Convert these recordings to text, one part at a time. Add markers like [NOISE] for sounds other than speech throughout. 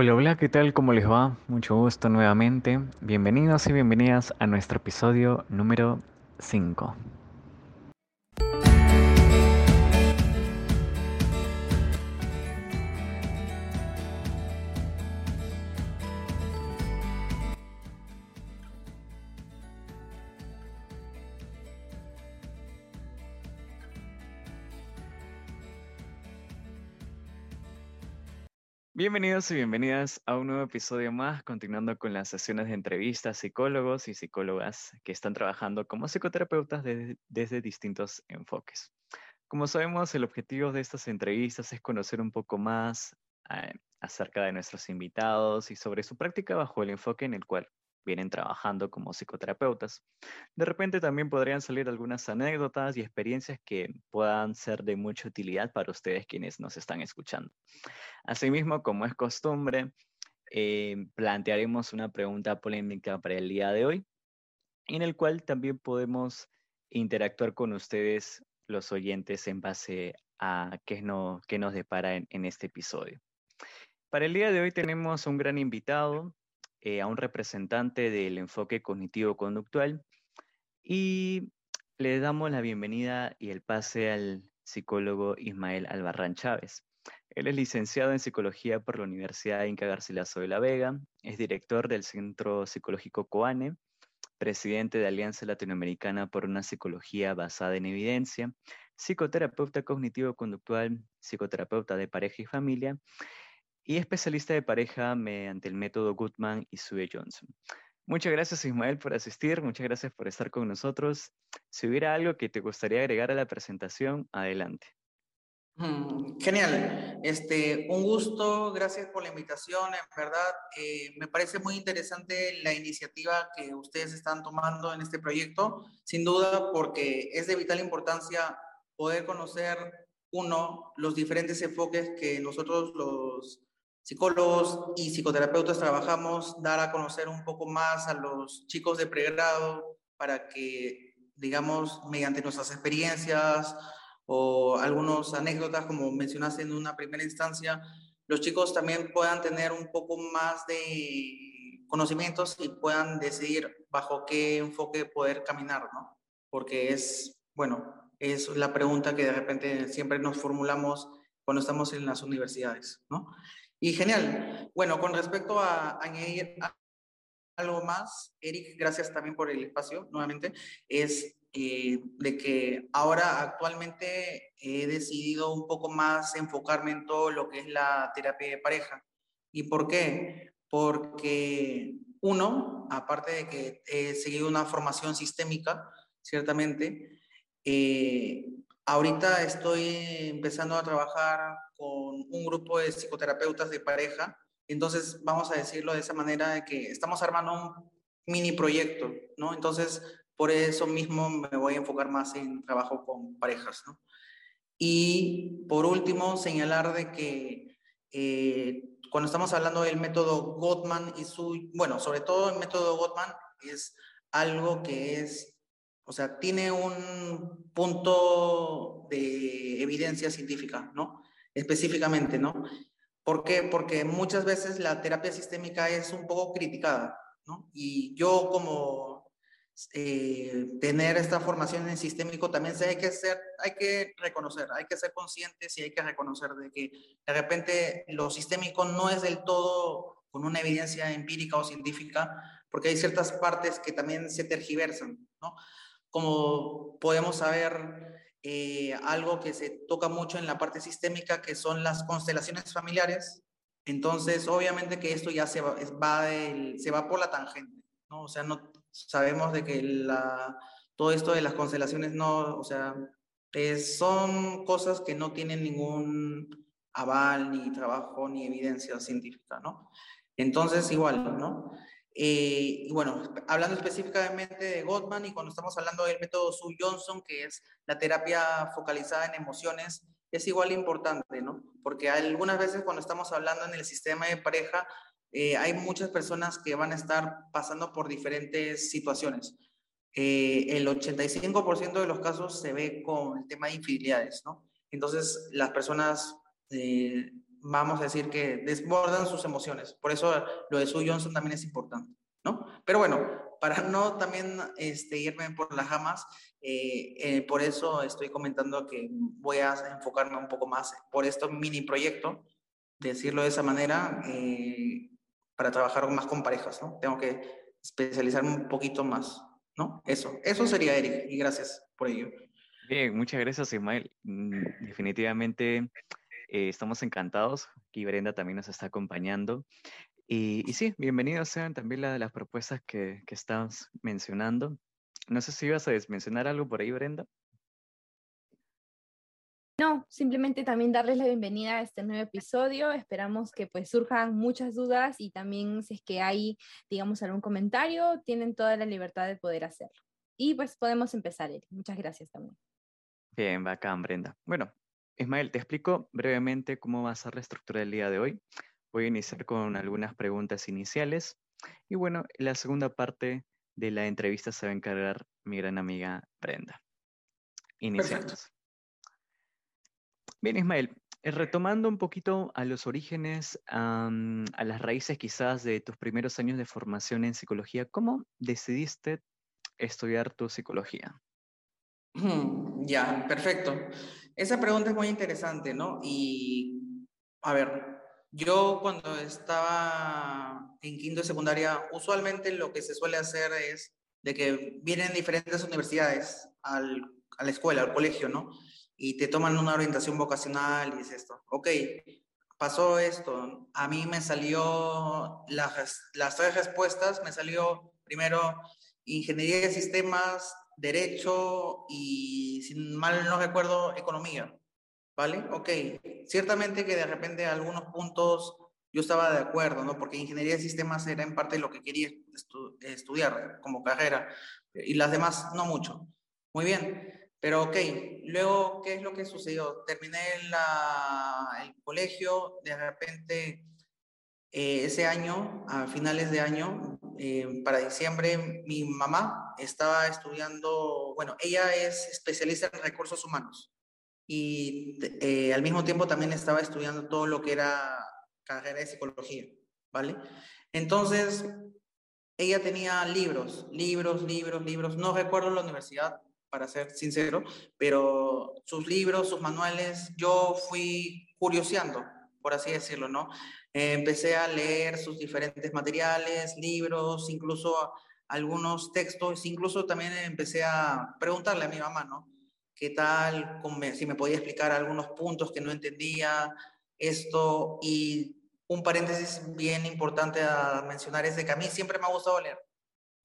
Hola, hola, ¿qué tal? ¿Cómo les va? Mucho gusto nuevamente. Bienvenidos y bienvenidas a nuestro episodio número 5. Bienvenidos y bienvenidas a un nuevo episodio más, continuando con las sesiones de entrevistas psicólogos y psicólogas que están trabajando como psicoterapeutas desde distintos enfoques. Como sabemos, el objetivo de estas entrevistas es conocer un poco más eh, acerca de nuestros invitados y sobre su práctica bajo el enfoque en el cual vienen trabajando como psicoterapeutas. De repente también podrían salir algunas anécdotas y experiencias que puedan ser de mucha utilidad para ustedes quienes nos están escuchando. Asimismo, como es costumbre, eh, plantearemos una pregunta polémica para el día de hoy, en el cual también podemos interactuar con ustedes, los oyentes, en base a qué, no, qué nos depara en este episodio. Para el día de hoy tenemos un gran invitado, eh, a un representante del enfoque cognitivo-conductual y le damos la bienvenida y el pase al psicólogo Ismael Albarrán Chávez. Él es licenciado en psicología por la Universidad Inca Garcilaso de la Vega, es director del Centro Psicológico COANE, presidente de Alianza Latinoamericana por una Psicología Basada en Evidencia, psicoterapeuta cognitivo-conductual, psicoterapeuta de pareja y familia y especialista de pareja mediante el método Goodman y Sue Johnson. Muchas gracias Ismael por asistir, muchas gracias por estar con nosotros. Si hubiera algo que te gustaría agregar a la presentación, adelante. Mm, genial, este, un gusto, gracias por la invitación, en verdad eh, me parece muy interesante la iniciativa que ustedes están tomando en este proyecto, sin duda porque es de vital importancia poder conocer, uno, los diferentes enfoques que nosotros los psicólogos y psicoterapeutas trabajamos, dar a conocer un poco más a los chicos de pregrado para que, digamos, mediante nuestras experiencias o algunas anécdotas, como mencionaste en una primera instancia, los chicos también puedan tener un poco más de conocimientos y puedan decidir bajo qué enfoque poder caminar, ¿no? Porque es, bueno, es la pregunta que de repente siempre nos formulamos cuando estamos en las universidades, ¿no? Y genial. Bueno, con respecto a añadir algo más, Eric, gracias también por el espacio nuevamente, es eh, de que ahora actualmente he decidido un poco más enfocarme en todo lo que es la terapia de pareja. ¿Y por qué? Porque uno, aparte de que he seguido una formación sistémica, ciertamente, eh, ahorita estoy empezando a trabajar con un grupo de psicoterapeutas de pareja. Entonces, vamos a decirlo de esa manera, de que estamos armando un mini proyecto, ¿no? Entonces, por eso mismo me voy a enfocar más en trabajo con parejas, ¿no? Y por último, señalar de que eh, cuando estamos hablando del método Gottman y su, bueno, sobre todo el método Gottman es algo que es, o sea, tiene un punto de evidencia científica, ¿no? específicamente, ¿no? ¿Por qué? Porque muchas veces la terapia sistémica es un poco criticada, ¿no? Y yo como eh, tener esta formación en sistémico también sé hay que ser, hay que reconocer, hay que ser conscientes y hay que reconocer de que de repente lo sistémico no es del todo con una evidencia empírica o científica, porque hay ciertas partes que también se tergiversan, ¿no? Como podemos saber, eh, algo que se toca mucho en la parte sistémica, que son las constelaciones familiares. Entonces, obviamente que esto ya se va, se va por la tangente, ¿no? O sea, no sabemos de que la, todo esto de las constelaciones no, o sea, son cosas que no tienen ningún aval, ni trabajo, ni evidencia científica, ¿no? Entonces, igual, ¿no? Eh, y bueno, hablando específicamente de Gottman y cuando estamos hablando del método Sue Johnson, que es la terapia focalizada en emociones, es igual importante, ¿no? Porque algunas veces cuando estamos hablando en el sistema de pareja, eh, hay muchas personas que van a estar pasando por diferentes situaciones. Eh, el 85% de los casos se ve con el tema de infidelidades, ¿no? Entonces, las personas vamos a decir que desbordan sus emociones. Por eso lo de Sue Johnson también es importante, ¿no? Pero bueno, para no también este, irme por las jamas, eh, eh, por eso estoy comentando que voy a enfocarme un poco más por este mini proyecto, decirlo de esa manera, eh, para trabajar más con parejas, ¿no? Tengo que especializarme un poquito más, ¿no? Eso, eso sería Eric, y gracias por ello. Bien, muchas gracias, Ismael. Mm, definitivamente estamos encantados. Aquí Brenda también nos está acompañando. Y, sí, bienvenidos sean también las propuestas que, que estás mencionando. No sé si ibas a mencionar algo por ahí, Brenda. No, simplemente también darles la bienvenida a este nuevo episodio. Esperamos que pues surjan muchas dudas y también si es que hay, digamos, algún comentario, tienen toda la libertad de poder hacerlo. Y pues podemos empezar, Eric. Muchas gracias también. Bien, bacán, Brenda. Bueno, Ismael, te explico brevemente cómo va a ser la estructura del día de hoy. Voy a iniciar con algunas preguntas iniciales y bueno, la segunda parte de la entrevista se va a encargar mi gran amiga Brenda. Iniciamos. Bien, Ismael, eh, retomando un poquito a los orígenes, a las raíces quizás de tus primeros años de formación en psicología, ¿cómo decidiste estudiar tu psicología? Ya, perfecto. Esa pregunta es muy interesante, ¿no? Y, a ver, yo cuando estaba en quinto de secundaria, usualmente lo que se suele hacer es de que vienen diferentes universidades al, a la escuela, al colegio, ¿no? Y te toman una orientación vocacional y dices esto, ok, pasó esto, a mí me salió las, las tres respuestas, me salió primero ingeniería de sistemas, derecho y, sin mal no recuerdo, economía. ¿Vale? Ok, ciertamente que de repente algunos puntos yo estaba de acuerdo, ¿no? Porque ingeniería de sistemas era en parte lo que quería estudiar como carrera y las demás no mucho. Muy bien, pero ok, luego, ¿qué es lo que sucedió? Terminé el colegio, de repente eh, ese año, a finales de año, eh, para diciembre, mi mamá estaba estudiando, bueno, ella es especialista en recursos humanos y eh, al mismo tiempo también estaba estudiando todo lo que era carrera de psicología, ¿vale? Entonces, ella tenía libros, libros, libros, libros, no recuerdo la universidad, para ser sincero, pero sus libros, sus manuales, yo fui curioseando, por así decirlo, ¿no? Empecé a leer sus diferentes materiales, libros, incluso algunos textos, incluso también empecé a preguntarle a mi mamá, ¿no? qué tal, si me podía explicar algunos puntos que no entendía, esto, y un paréntesis bien importante a mencionar es de que a mí siempre me ha gustado leer.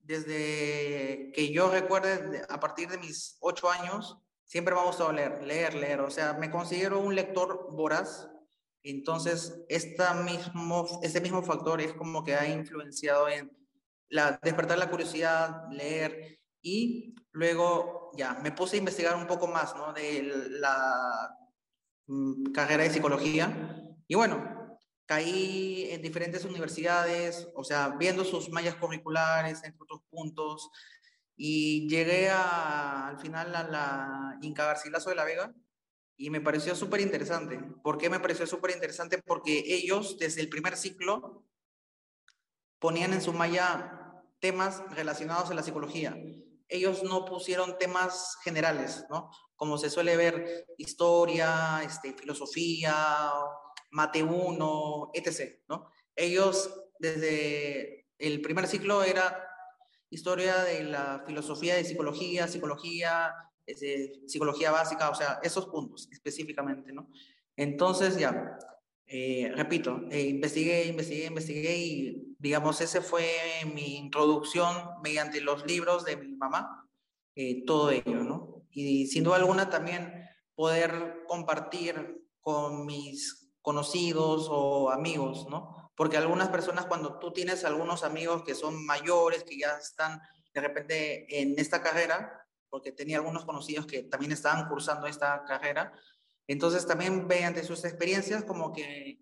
Desde que yo recuerde, a partir de mis ocho años, siempre me ha gustado leer, leer, leer. O sea, me considero un lector voraz. Entonces, esta mismo, factor es como que ha influenciado en despertar la curiosidad, leer. Y luego ya me puse a investigar un poco más ¿no? de la mm, carrera de psicología. Y bueno, caí en diferentes universidades, o sea, viendo sus mallas curriculares, entre otros puntos, y llegué al final a la Inca Garcilaso de la Vega y me pareció súper interesante. ¿Por qué me pareció súper interesante? Porque ellos, desde el primer ciclo, ponían en su malla temas relacionados a la psicología ellos no pusieron temas generales, ¿no? Como se suele ver, historia, este, filosofía, mate 1, etc., ¿no? Ellos, desde el primer ciclo era historia de la filosofía de psicología, psicología, psicología básica, o sea, esos puntos específicamente, ¿no? Entonces, ya, eh, repito, eh, investigué, investigué, investigué y digamos, ese fue mi introducción mediante los libros de mi mamá, eh, todo ello, ¿no? Y sin duda alguna también poder compartir con mis conocidos o amigos, ¿no? Porque algunas personas cuando tú tienes algunos amigos que son mayores, que ya están de repente en esta carrera, porque tenía algunos conocidos que también estaban cursando esta carrera, entonces también mediante sus experiencias como que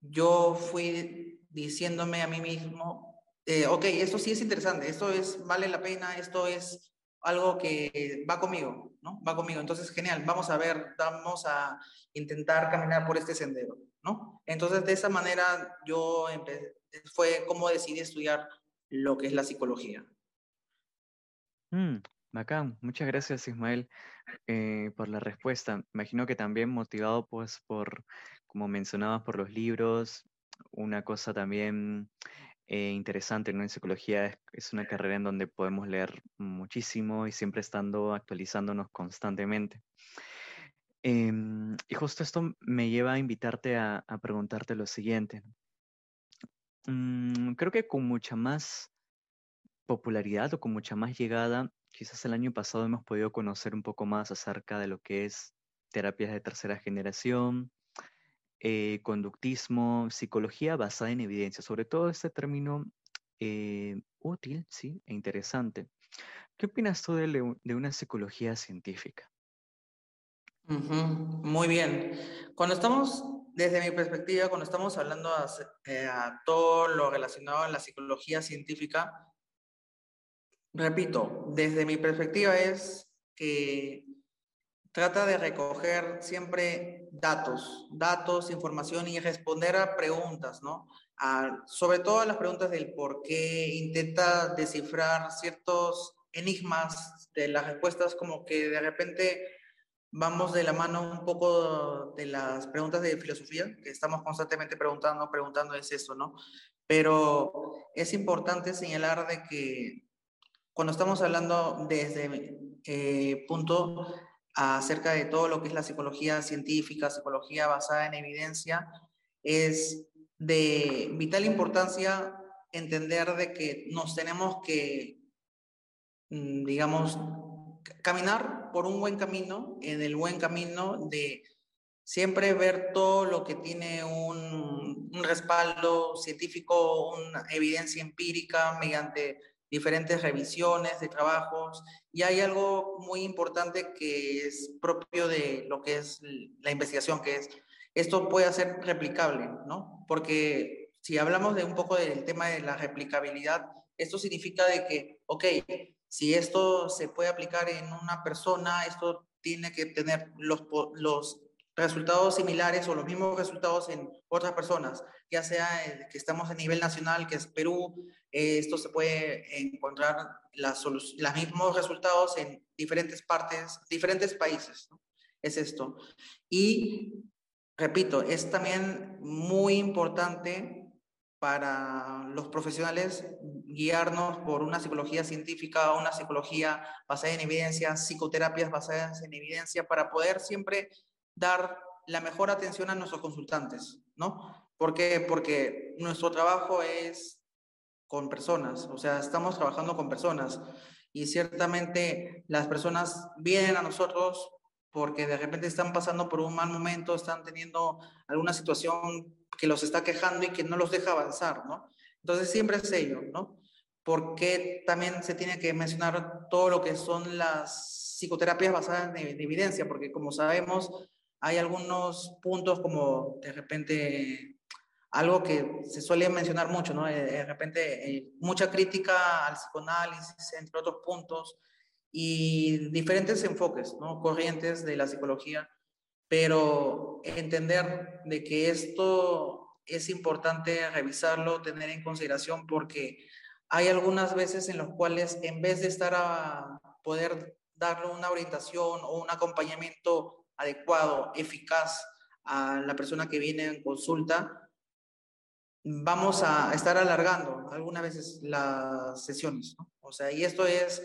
yo fui diciéndome a mí mismo, eh, ok, esto sí es interesante, esto es, vale la pena, esto es algo que va conmigo, ¿no? Va conmigo. Entonces, genial, vamos a ver, vamos a intentar caminar por este sendero. ¿no? Entonces, de esa manera yo fue como decidí estudiar lo que es la psicología. Mm, bacán, muchas gracias Ismael eh, por la respuesta. Imagino que también motivado pues por, como mencionabas, por los libros, una cosa también eh, interesante en psicología es, es, una carrera en donde podemos leer muchísimo y siempre estando actualizándonos constantemente. Em, y justo esto me lleva a invitarte a, a preguntarte lo siguiente. Mm, creo que con mucha más popularidad o con mucha más llegada, quizás el año pasado hemos podido conocer un poco más acerca de lo que es terapias de tercera generación, eh, conductismo, psicología basada en evidencia, sobre todo este término eh, útil, sí, e interesante. ¿Qué opinas tú de, de una psicología científica? Muy bien. Cuando estamos, desde mi perspectiva, cuando estamos hablando eh, a, todo lo relacionado a la psicología científica, repito, desde mi perspectiva es que trata de recoger siempre datos, datos, información y responder a preguntas, ¿no? sobre todo a las preguntas del por qué, intenta descifrar ciertos enigmas de las respuestas como que de repente vamos de la mano un poco de las preguntas de filosofía, que estamos constantemente preguntando, preguntando es eso, ¿no? Pero es importante señalar de que cuando estamos hablando desde eh, punto acerca de todo lo que es la psicología científica, psicología basada en evidencia, es de vital importancia entender de que nos tenemos que, mm, digamos, caminar por un buen camino, en el buen camino de siempre ver todo lo que tiene un, respaldo científico, una evidencia empírica mediante diferentes revisiones de trabajos. Y hay algo muy importante que es propio de lo que es la investigación, que es esto puede ser replicable, ¿no? Porque si hablamos de un poco del tema de la replicabilidad, esto significa de que, ok, si esto se puede aplicar en una persona, esto tiene que tener los, los resultados similares o los mismos resultados en otras personas, ya sea que estamos a nivel nacional, que es Perú, eh, esto se puede encontrar las, los mismos resultados en diferentes partes, diferentes países. Es esto. Y, repito, es también muy importante para los profesionales guiarnos por una psicología científica, una psicología basada en evidencia, psicoterapias basadas en evidencia, para poder siempre dar la mejor atención a nuestros consultantes, ¿no? ¿Por qué? Porque nuestro trabajo es con personas, o sea, estamos trabajando con personas y ciertamente las personas vienen a nosotros porque de repente están pasando por un mal momento, están teniendo alguna situación que los está quejando y que no los deja avanzar, ¿no? Entonces siempre es ello, ¿no? Porque también se tiene que mencionar todo lo que son las psicoterapias basadas en evidencia, porque como sabemos, hay algunos puntos como de repente algo que se suele mencionar mucho, ¿no? De repente eh, mucha crítica al psicoanálisis, entre otros puntos, y diferentes enfoques, ¿no? Corrientes de la psicología pero entender de que esto es importante revisarlo, tener en consideración, porque hay algunas veces en las cuales en vez de estar a poder darle una orientación o un acompañamiento adecuado, eficaz a la persona que viene en consulta, vamos a estar alargando algunas veces las sesiones. O sea, y esto es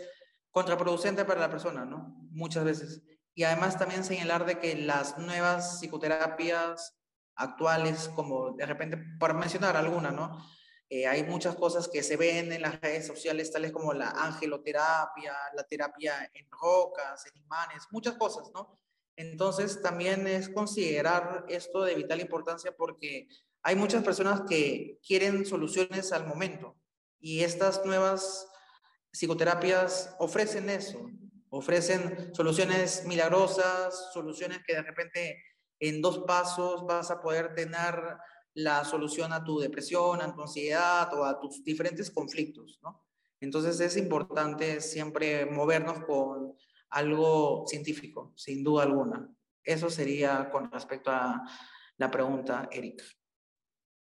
contraproducente para la persona, ¿no? Muchas veces. Y además también señalar de que las nuevas psicoterapias actuales, como de repente, para mencionar alguna, ¿no? Eh, hay muchas cosas que se ven en las redes sociales, tales como la angeloterapia, la terapia en rocas, en imanes, muchas cosas, ¿no? Entonces también es considerar esto de vital importancia porque hay muchas personas que quieren soluciones al momento y estas nuevas psicoterapias ofrecen eso, ofrecen soluciones milagrosas, soluciones que de repente en dos pasos vas a poder tener la solución a tu depresión, a tu ansiedad o a tus diferentes conflictos, ¿no? Entonces es importante siempre movernos con algo científico, sin duda alguna. Eso sería con respecto a la pregunta, Erika.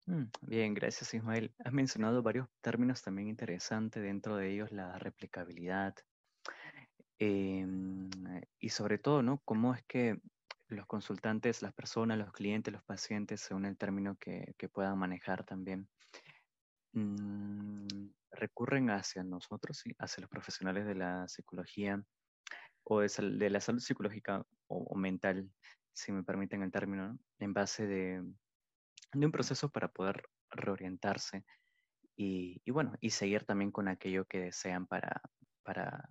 Mm, bien, gracias Ismael. Has mencionado varios términos también interesantes, dentro de ellos la replicabilidad em, y sobre todo, ¿no? Cómo es que los consultantes, las personas, los clientes, los pacientes, según el término que, puedan manejar también, mm, recurren hacia nosotros, hacia los profesionales de la psicología o de, la salud psicológica o, mental, si me permiten el término, en base de, de un proceso para poder reorientarse y, bueno, y seguir también con aquello que desean para, para,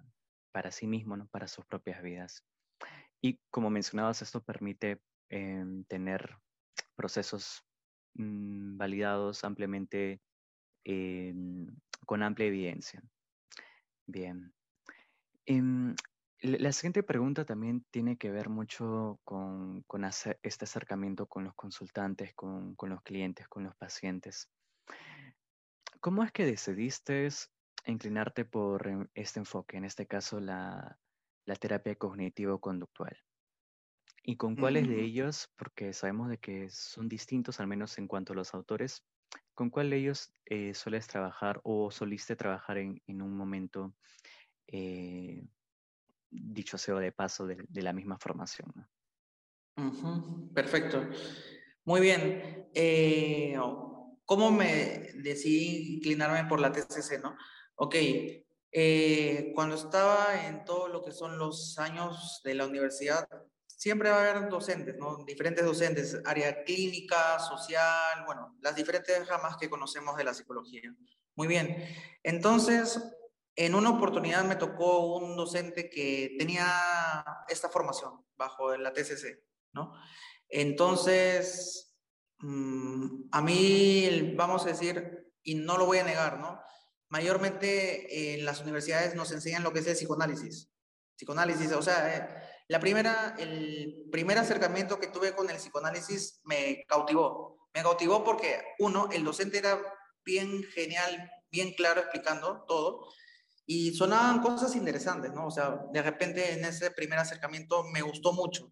para sí mismos, ¿no? para sus propias vidas. Y como mencionabas, esto permite em, tener procesos mm, validados ampliamente em, con amplia evidencia. Bien. Em, la siguiente pregunta también tiene que ver mucho con, este acercamiento con los consultantes, con, los clientes, con los pacientes. ¿Cómo es que decidiste inclinarte por em, este enfoque, en este caso la, terapia cognitivo-conductual? ¿Y con cuáles de mm. ellos, porque sabemos de que son distintos, al menos en cuanto a los autores, con cuál de ellos eh, sueles trabajar o soliste trabajar en, un momento eh, dicho sea de paso, de, la misma formación. Perfecto. Muy bien. Eh, ¿Cómo me decidí inclinarme por la TCC, no? Ok. Eh, cuando estaba en todo lo que son los años de la universidad, siempre va a haber docentes, ¿no? Diferentes docentes, área clínica, social, bueno, las diferentes ramas que conocemos de la psicología. Muy bien. Entonces, en una oportunidad me tocó un docente que tenía esta formación bajo la TCC, ¿no? Entonces, mm, a mí, vamos a decir, y no lo voy a negar, ¿no? Mayormente en las universidades nos enseñan lo que es el psicoanálisis. Psicoanálisis, o sea, eh, la primera, el primer acercamiento que tuve con el psicoanálisis me cautivó. Me cautivó porque, uno, el docente era bien genial, bien claro explicando todo. Y sonaban cosas interesantes, ¿no? O sea, de repente en ese primer acercamiento me gustó mucho,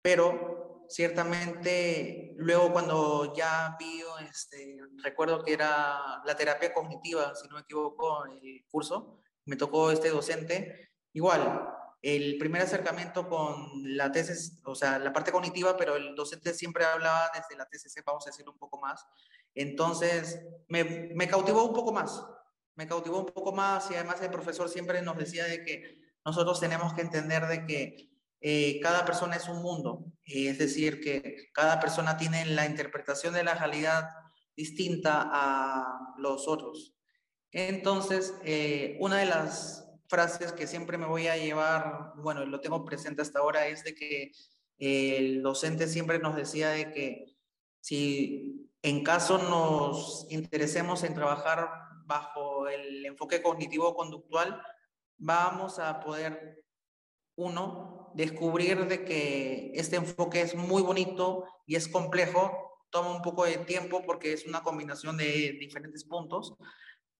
pero ciertamente luego cuando ya vi, este, recuerdo que era la terapia cognitiva, si no me equivoco, el curso, me tocó este docente, igual, el primer acercamiento con la tesis, o sea, la parte cognitiva, pero el docente siempre hablaba desde la TCC, vamos a decirlo un poco más. Entonces, me, me cautivó un poco más me cautivó un poco más y además el profesor siempre nos decía de que nosotros tenemos que entender de que eh, cada persona es un mundo, es decir, que cada persona tiene la interpretación de la realidad distinta a los otros. Entonces, eh, una de las frases que siempre me voy a llevar, bueno, lo tengo presente hasta ahora, es de que el docente siempre nos decía de que si en caso nos interesemos en trabajar bajo el enfoque cognitivo-conductual, vamos a poder, uno, descubrir de que este enfoque es muy bonito y es complejo, toma un poco de tiempo porque es una combinación de diferentes puntos,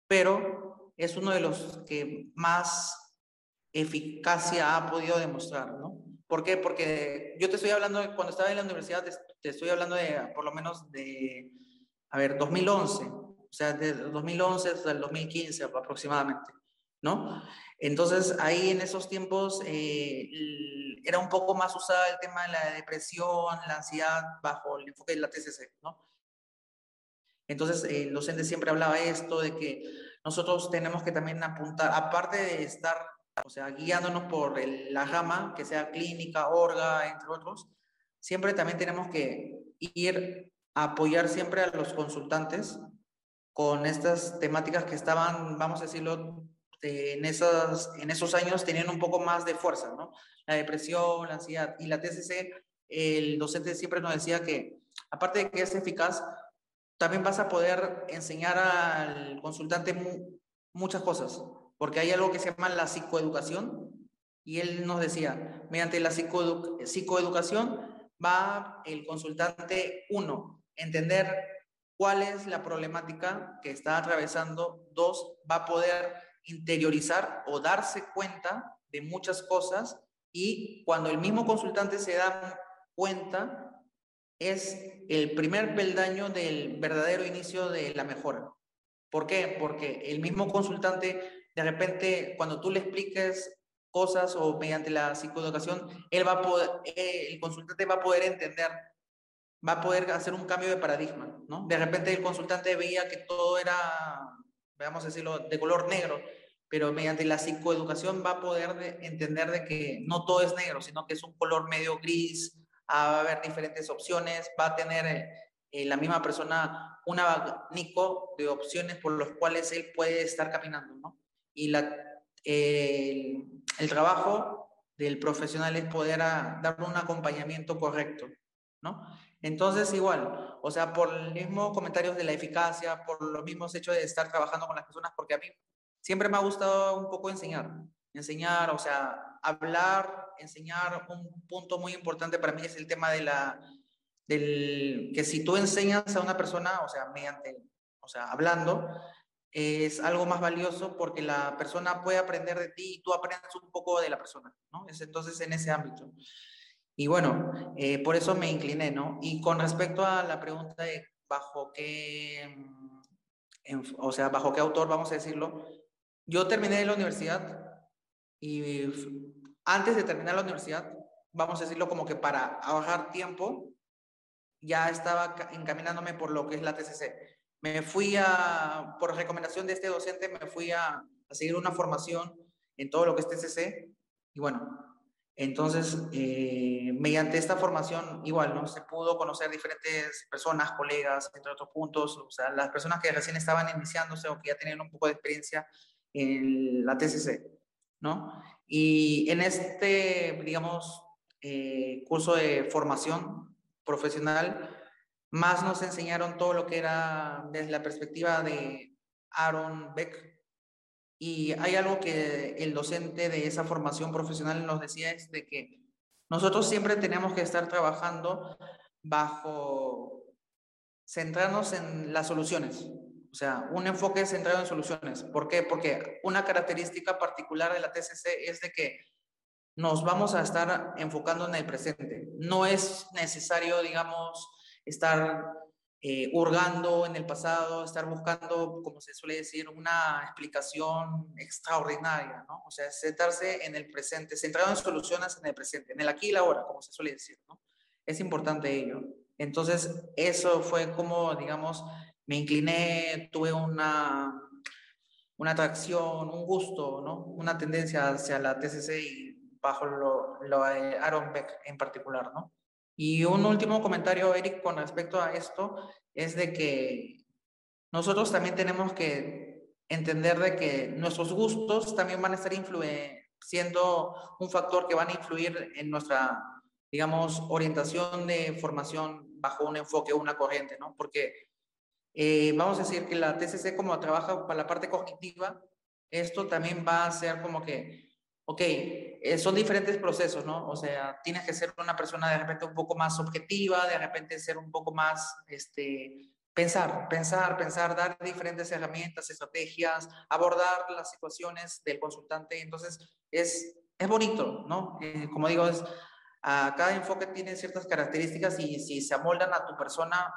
pero es uno de los que más eficacia ha podido demostrar, ¿no? ¿Por qué? Porque yo te estoy hablando, cuando estaba en la universidad, te, estoy hablando de por lo menos de, a ver, 2011 o sea, desde 2011 hasta el 2015 aproximadamente, ¿no? Entonces, ahí en esos tiempos eh, era un poco más usada el tema de la depresión, la ansiedad, bajo el enfoque de la TCC, ¿no? Entonces, el docente siempre hablaba esto, de que nosotros tenemos que también apuntar, aparte de estar, o sea, guiándonos por la rama, que sea clínica, orga, entre otros, siempre también tenemos que ir a apoyar siempre a los consultantes con estas temáticas que estaban, vamos a decirlo, en, esos, en esos años tenían un poco más de fuerza, ¿no? La depresión, la ansiedad. Y la TCC, el docente siempre nos decía que, aparte de que es eficaz, también vas a poder enseñar al consultante muchas cosas, porque hay algo que se llama la psicoeducación, y él nos decía, mediante la psicoeducación va el consultante, uno, entender cuál es la problemática que está atravesando. Dos, va a poder interiorizar o darse cuenta de muchas cosas y cuando el mismo consultante se da cuenta, es el primer peldaño del verdadero inicio de la mejora. ¿Por qué? Porque el mismo consultante, de repente, cuando tú le expliques cosas o mediante la psicoeducación, él va a poder, eh, el consultante va a poder entender, va a poder hacer un cambio de paradigma, ¿no? De repente el consultante veía que todo era, vamos a decirlo, de color negro, pero mediante la psicoeducación va a poder entender de que no todo es negro, sino que es un color medio gris, va a haber diferentes opciones, va a tener eh, eh, la misma persona un abanico de opciones por los cuales él puede estar caminando, ¿no? Y la, el, trabajo del profesional es poder dar un acompañamiento correcto, ¿no? Entonces, igual, o sea, por los mismos comentarios de la eficacia, por los mismos hechos de estar trabajando con las personas, porque a mí siempre me ha gustado un poco enseñar, enseñar, o sea, hablar, enseñar. Un punto muy importante para mí es el tema de la, del, que si tú enseñas a una persona, o sea, mediante, o sea, hablando, es algo más valioso porque la persona puede aprender de ti y tú aprendes un poco de la persona, ¿no? Es entonces en ese ámbito. Y bueno, eh, por eso me incliné, ¿no? Y con respecto a la pregunta de bajo qué, o sea, bajo qué autor, vamos a decirlo, yo terminé la universidad y antes de terminar la universidad, vamos a decirlo como que para ahorrar tiempo, ya estaba encaminándome por lo que es la TCC. Me fui a, por recomendación de este docente, me fui a, a seguir una formación en todo lo que es TCC. Y bueno, entonces, eh, mediante esta formación, igual, ¿no? Se pudo conocer diferentes personas, colegas, entre otros puntos, o sea, las personas que recién estaban iniciándose o que ya tenían un poco de experiencia en la TCC, ¿no? Y en este, digamos, eh, curso de formación profesional, más nos enseñaron todo lo que era desde la perspectiva de Aaron Beck. Y hay algo que el docente de esa formación profesional nos decía, es de que nosotros siempre tenemos que estar trabajando bajo, centrarnos en las soluciones, o sea, un enfoque centrado en soluciones. ¿Por qué? Porque una característica particular de la TCC es de que nos vamos a estar enfocando en el presente. No es necesario, digamos, estar eh, hurgando en el pasado, estar buscando, como se suele decir, una explicación extraordinaria, ¿no? O sea, sentarse en el presente, centrado en soluciones en el presente, en el aquí y la ahora, como se suele decir, ¿no? Es importante ello. Entonces, eso fue como, digamos, me incliné, tuve una, una atracción, un gusto, ¿no? Una tendencia hacia la TCC y bajo lo, lo de Aaron Beck en particular, ¿no? Y un último comentario, Eric, con respecto a esto, es de que nosotros también tenemos que entender de que nuestros gustos también van a estar siendo un factor que van a influir en nuestra, digamos, orientación de formación bajo un enfoque o una corriente, ¿no? Porque eh, vamos a decir que la TCC como trabaja para la parte cognitiva, esto también va a ser como que, ok, eh, son diferentes procesos, ¿no? O sea, tienes que ser una persona de repente un poco más objetiva, de repente ser un poco más, este, pensar, pensar, pensar, dar diferentes herramientas, estrategias, abordar las situaciones del consultante. Entonces, es, es bonito, ¿no? Eh, como digo, es, a cada enfoque tiene ciertas características y si se amoldan a tu persona,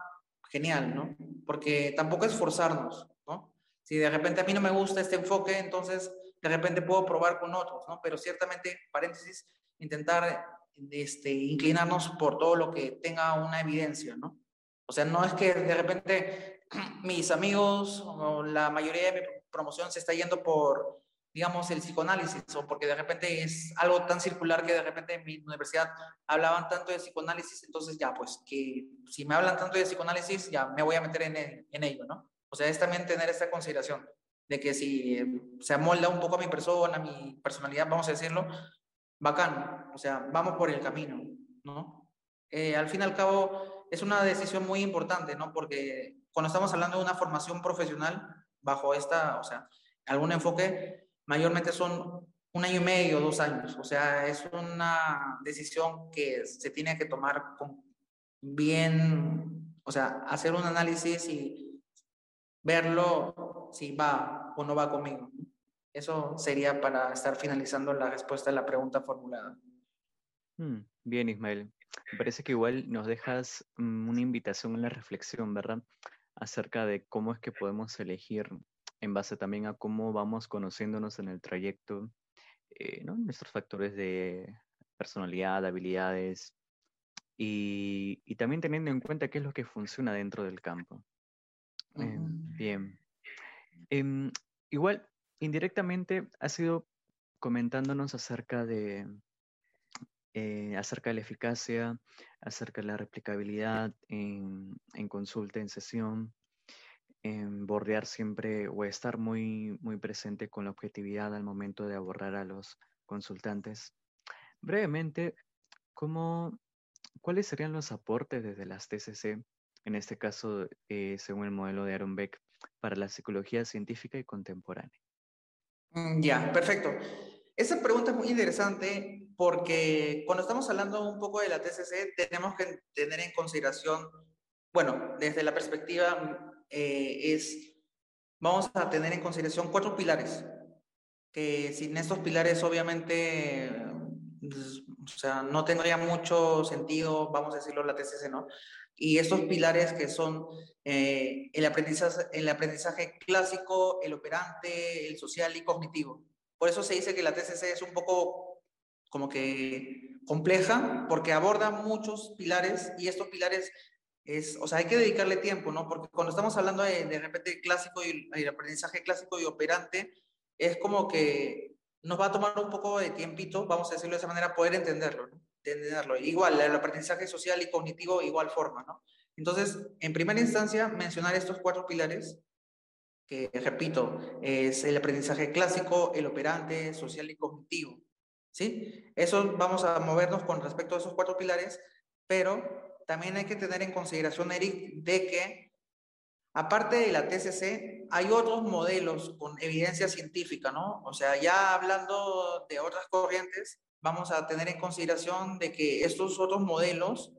genial, ¿no? Porque tampoco es forzarnos, ¿no? Si de repente a mí no me gusta este enfoque, entonces de repente puedo probar con otros, ¿no? Pero ciertamente, paréntesis, intentar este, inclinarnos por todo lo que tenga una evidencia, ¿no? O sea, no es que de repente [CLEARS THROAT] mis amigos o la mayoría de mi promoción se está yendo por digamos, el psicoanálisis, o porque de repente es algo tan circular que de repente en mi universidad hablaban tanto de psicoanálisis, entonces ya, pues que si me hablan tanto de psicoanálisis, ya me voy a meter en, en ello, ¿no? O sea, es también tener esta consideración de que si eh, se amolda un poco a mi persona, a mi personalidad, vamos a decirlo, bacán, o sea, vamos por el camino, ¿no? Eh, al fin y al cabo, es una decisión muy importante, ¿no? Porque cuando estamos hablando de una formación profesional bajo esta, o sea, algún enfoque, mayormente son un año y medio, dos años. O sea, es una decisión que se tiene que tomar con bien, o sea, hacer un análisis y verlo si va o no va conmigo. Eso sería para estar finalizando la respuesta a la pregunta formulada. Hmm, bien, Ismael. me parece que igual nos dejas mm, una invitación en la reflexión, ¿verdad? Acerca de cómo es que podemos elegir en base también a cómo vamos conociéndonos en el trayecto, eh, ¿no? Nuestros factores de personalidad, habilidades, y, y, también teniendo en cuenta qué es lo que funciona dentro del campo. Eh, bien. Eh, igual, indirectamente, ha sido comentándonos acerca de, eh, acerca de la eficacia, acerca de la replicabilidad en, en consulta, en sesión, en bordear siempre o estar muy, muy presente con la objetividad al momento de abordar a los consultantes. Brevemente, ¿cómo, ¿cuáles serían los aportes desde las TCC, en este caso, eh, según el modelo de Aaron Beck, para la psicología científica y contemporánea? Mm, ya, perfecto. Esa pregunta es muy interesante porque cuando estamos hablando un poco de la TCC, tenemos que tener en consideración, bueno, desde la perspectiva eh, es, vamos a tener en consideración cuatro pilares, que sin estos pilares obviamente, pues, o sea, no tendría mucho sentido, vamos a decirlo, la TCC, ¿no? Y estos pilares que son eh, el, aprendizaje, el aprendizaje clásico, el operante, el social y cognitivo. Por eso se dice que la TCC es un poco como que compleja, porque aborda muchos pilares y estos pilares es, o sea, hay que dedicarle tiempo, ¿no? Porque cuando estamos hablando de, de repente clásico y el aprendizaje clásico y operante, es como que nos va a tomar un poco de tiempito, vamos a decirlo de esa manera, poder entenderlo, ¿no? Entenderlo. Igual, el aprendizaje social y cognitivo, igual forma, ¿no? Entonces, en primera instancia, mencionar estos cuatro pilares, que repito, es el aprendizaje clásico, el operante, social y cognitivo, ¿sí? Eso vamos a movernos con respecto a esos cuatro pilares, pero también hay que tener en consideración, Eric, de que aparte de la TCC, hay otros modelos con evidencia científica, ¿no? O sea, ya hablando de otras corrientes, vamos a tener en consideración de que estos otros modelos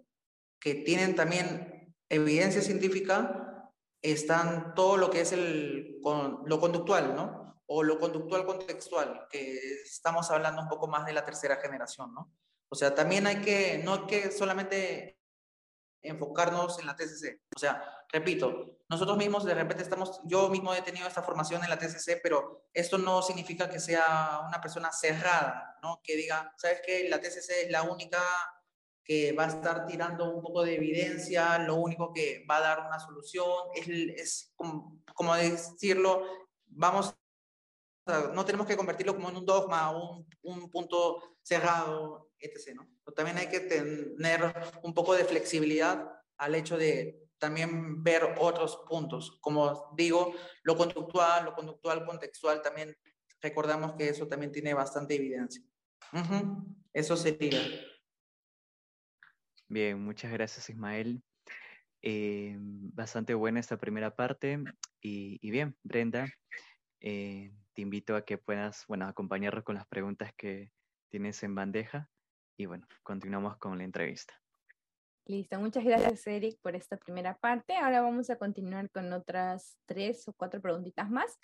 que tienen también evidencia científica están todo lo que es el, lo conductual, ¿no? O lo conductual contextual, que estamos hablando un poco más de la tercera generación, ¿no? O sea, también hay que, no que solamente enfocarnos en la TCC. O sea, repito, nosotros mismos de repente estamos, yo mismo he tenido esta formación en la TCC, pero esto no significa que sea una persona cerrada, ¿no? Que diga, ¿sabes qué? La TCC es la única que va a estar tirando un poco de evidencia, lo único que va a dar una solución, es, como, como decirlo, vamos no tenemos que convertirlo como en un dogma, un, un punto cerrado, etc. ¿no? También hay que tener un poco de flexibilidad al hecho de también ver otros puntos. Como digo, lo conductual, lo conductual contextual, también recordamos que eso también tiene bastante evidencia. Eso sería. Bien, muchas gracias Ismael. Eh, bastante buena esta primera parte. Y, y bien, Brenda, eh, invito a que puedas, bueno, acompañarnos con las preguntas que tienes en bandeja y bueno, continuamos con la entrevista. Listo, muchas gracias Eric por esta primera parte. Ahora vamos a continuar con otras tres o cuatro preguntitas más.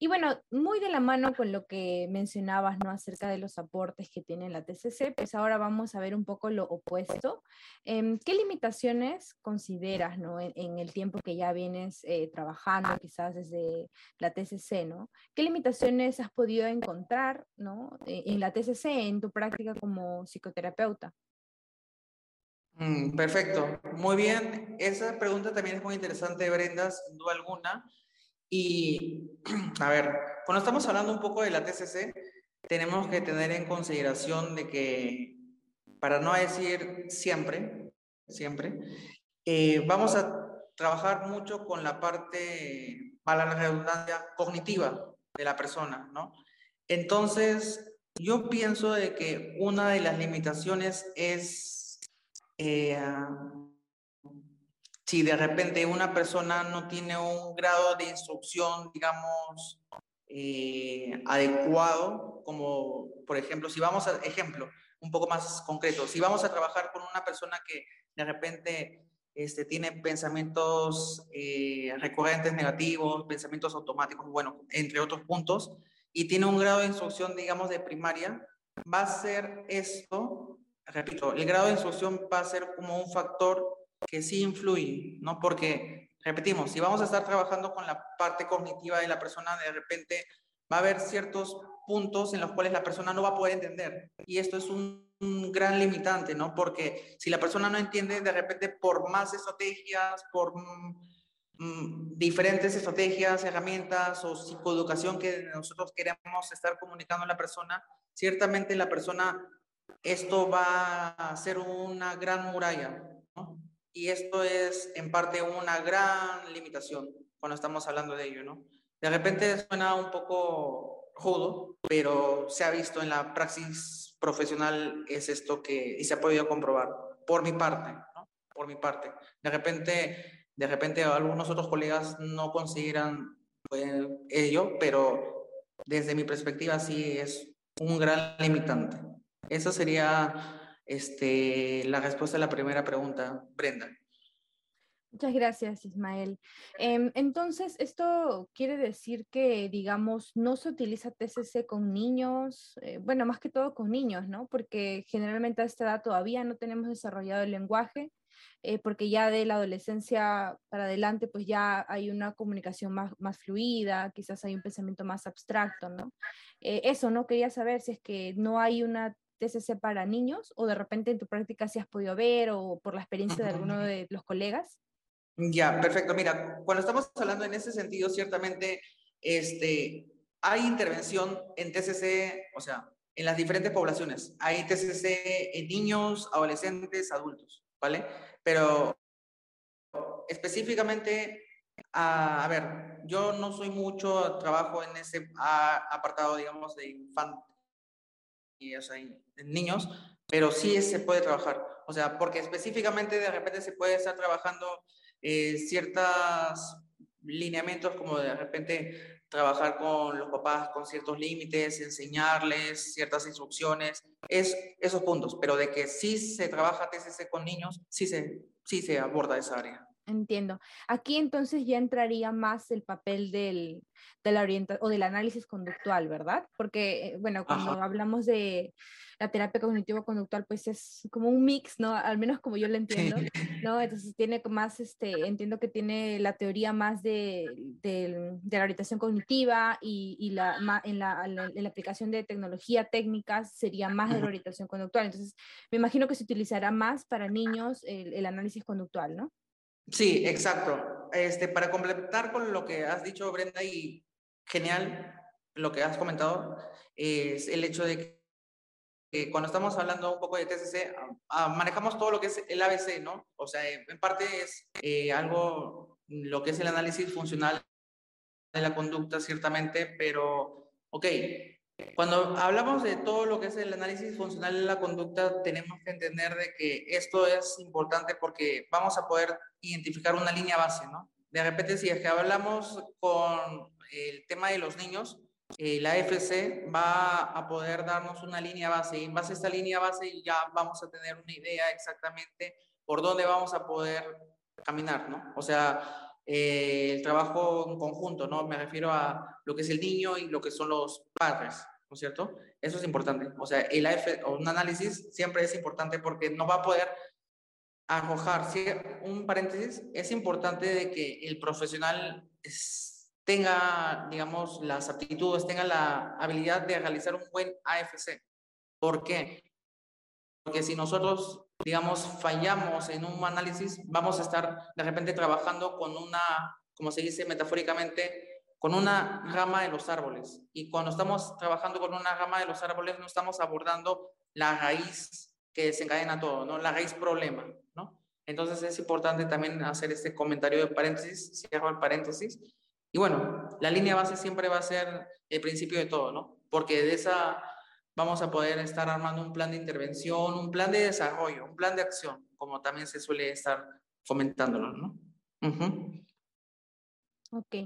Y bueno, muy de la mano con lo que mencionabas, ¿no? Acerca de los aportes que tiene la TCC, pues ahora vamos a ver un poco lo opuesto. Em, ¿Qué limitaciones consideras, ¿no? En, el tiempo que ya vienes eh, trabajando, quizás desde la TCC, ¿no? ¿Qué limitaciones has podido encontrar, ¿no? E, en la TCC, en tu práctica como psicoterapeuta? Mm, perfecto, muy bien. Esa pregunta también es muy interesante, Brenda, sin duda alguna. Y, [CLEARS THROAT] a ver, cuando estamos hablando un poco de la TCC, tenemos que tener en consideración de que, para no decir siempre, siempre, eh, vamos a trabajar mucho con la parte, para la redundancia, cognitiva de la persona, ¿no? Entonces, yo pienso de que una de las limitaciones es eh, si de repente una persona no tiene un grado de instrucción, digamos, eh, adecuado, como por ejemplo, si vamos a, ejemplo, un poco más concreto, si vamos a trabajar con una persona que de repente este, tiene pensamientos eh, recurrentes negativos, pensamientos automáticos, bueno, entre otros puntos, y tiene un grado de instrucción, digamos, de primaria, va a ser esto repito, el grado de instrucción va a ser como un factor que sí influye, ¿no? Porque, repetimos, si vamos a estar trabajando con la parte cognitiva de la persona, de repente va a haber ciertos puntos en los cuales la persona no va a poder entender. Y esto es un, gran limitante, ¿no? Porque si la persona no entiende, de repente, por más estrategias, por mm, diferentes estrategias, herramientas o psicoeducación que nosotros queremos estar comunicando a la persona, ciertamente la persona, esto va a ser una gran muralla, ¿no? Y esto es en parte una gran limitación cuando estamos hablando de ello, ¿no? De repente suena un poco rudo, pero se ha visto en la praxis profesional es esto que y se ha podido comprobar por mi parte, ¿no? Por mi parte. De repente, de repente algunos otros colegas no consideran pues, ello, pero desde mi perspectiva sí es un gran limitante. Esa sería este, la respuesta a la primera pregunta, Brenda. Muchas gracias, Ismael. Em, entonces, esto quiere decir que, digamos, no se utiliza TCC con niños, eh, bueno, más que todo con niños, ¿no? Porque generalmente a esta edad todavía no tenemos desarrollado el lenguaje, eh, porque ya de la adolescencia para adelante, pues ya hay una comunicación más, más fluida, quizás hay un pensamiento más abstracto, ¿no? Eh, eso, ¿no? Quería saber si es que no hay una TCC para niños o de repente en tu práctica si has podido ver o por la experiencia de alguno de los colegas. Ya, perfecto. Mira, cuando estamos hablando en ese sentido, ciertamente, este, hay intervención en TCC, o sea, en las diferentes poblaciones. Hay TCC en niños, adolescentes, adultos, ¿vale? Pero específicamente, a, a ver, yo no soy mucho, trabajo en ese apartado, digamos, de infantes, o sea, en niños, pero sí se puede trabajar. O sea, porque específicamente de repente se puede estar trabajando eh, ciertos lineamientos como de repente trabajar con los papás con ciertos límites, enseñarles ciertas instrucciones, es esos puntos, pero de que sí se trabaja TCC con niños, sí se, sí se aborda esa área. Entiendo. Aquí entonces ya entraría más el papel del, de la orientación o del análisis conductual, ¿verdad? Porque, eh, bueno, cuando hablamos de la terapia cognitivo-conductual, pues es como un mix, ¿no? Al menos como yo lo entiendo, ¿no? Entonces tiene más, este, entiendo que tiene la teoría más de, de, la orientación cognitiva y, y la, en, la, en, la, aplicación de tecnología técnicas sería más de la orientación conductual. Entonces, me imagino que se utilizará más para niños el, el análisis conductual, ¿no? Sí, exacto. Este, para completar con lo que has dicho, Brenda, y genial lo que has comentado, es el hecho de que cuando estamos hablando un poco de TCC, ah, manejamos todo lo que es el ABC, ¿no? O sea, en parte es eh, algo, lo que es el análisis funcional de la conducta, ciertamente, pero, ok, cuando hablamos de todo lo que es el análisis funcional de la conducta, tenemos que entender de que esto es importante porque vamos a poder identificar una línea base, ¿no? De repente, si es que hablamos con el tema de los niños, eh, la FC va a poder darnos una línea base y en base a esta línea base ya vamos a tener una idea exactamente por dónde vamos a poder caminar, ¿no? O sea, eh, el trabajo en conjunto, ¿no? Me refiero a lo que es el niño y lo que son los padres, ¿no es cierto? Eso es importante. O sea, el AF, un análisis siempre es importante porque nos va a poder arrojar, un paréntesis, es importante de que el profesional tenga, digamos, las aptitudes, tenga la habilidad de realizar un buen AFC. ¿Por qué? Porque si nosotros digamos, fallamos en un análisis, vamos a estar de repente trabajando con una, como se dice metafóricamente, con una rama de los árboles. Y cuando estamos trabajando con una rama de los árboles, no estamos abordando la raíz que desencadena todo, ¿no? La raíz problema, ¿no? Entonces es importante también hacer este comentario de paréntesis, cierro el paréntesis. Y bueno, la línea base siempre va a ser el principio de todo, ¿no? Porque de esa vamos a poder estar armando un plan de intervención, un plan de desarrollo, un plan de acción, como también se suele estar fomentándolo, ¿no? Ok,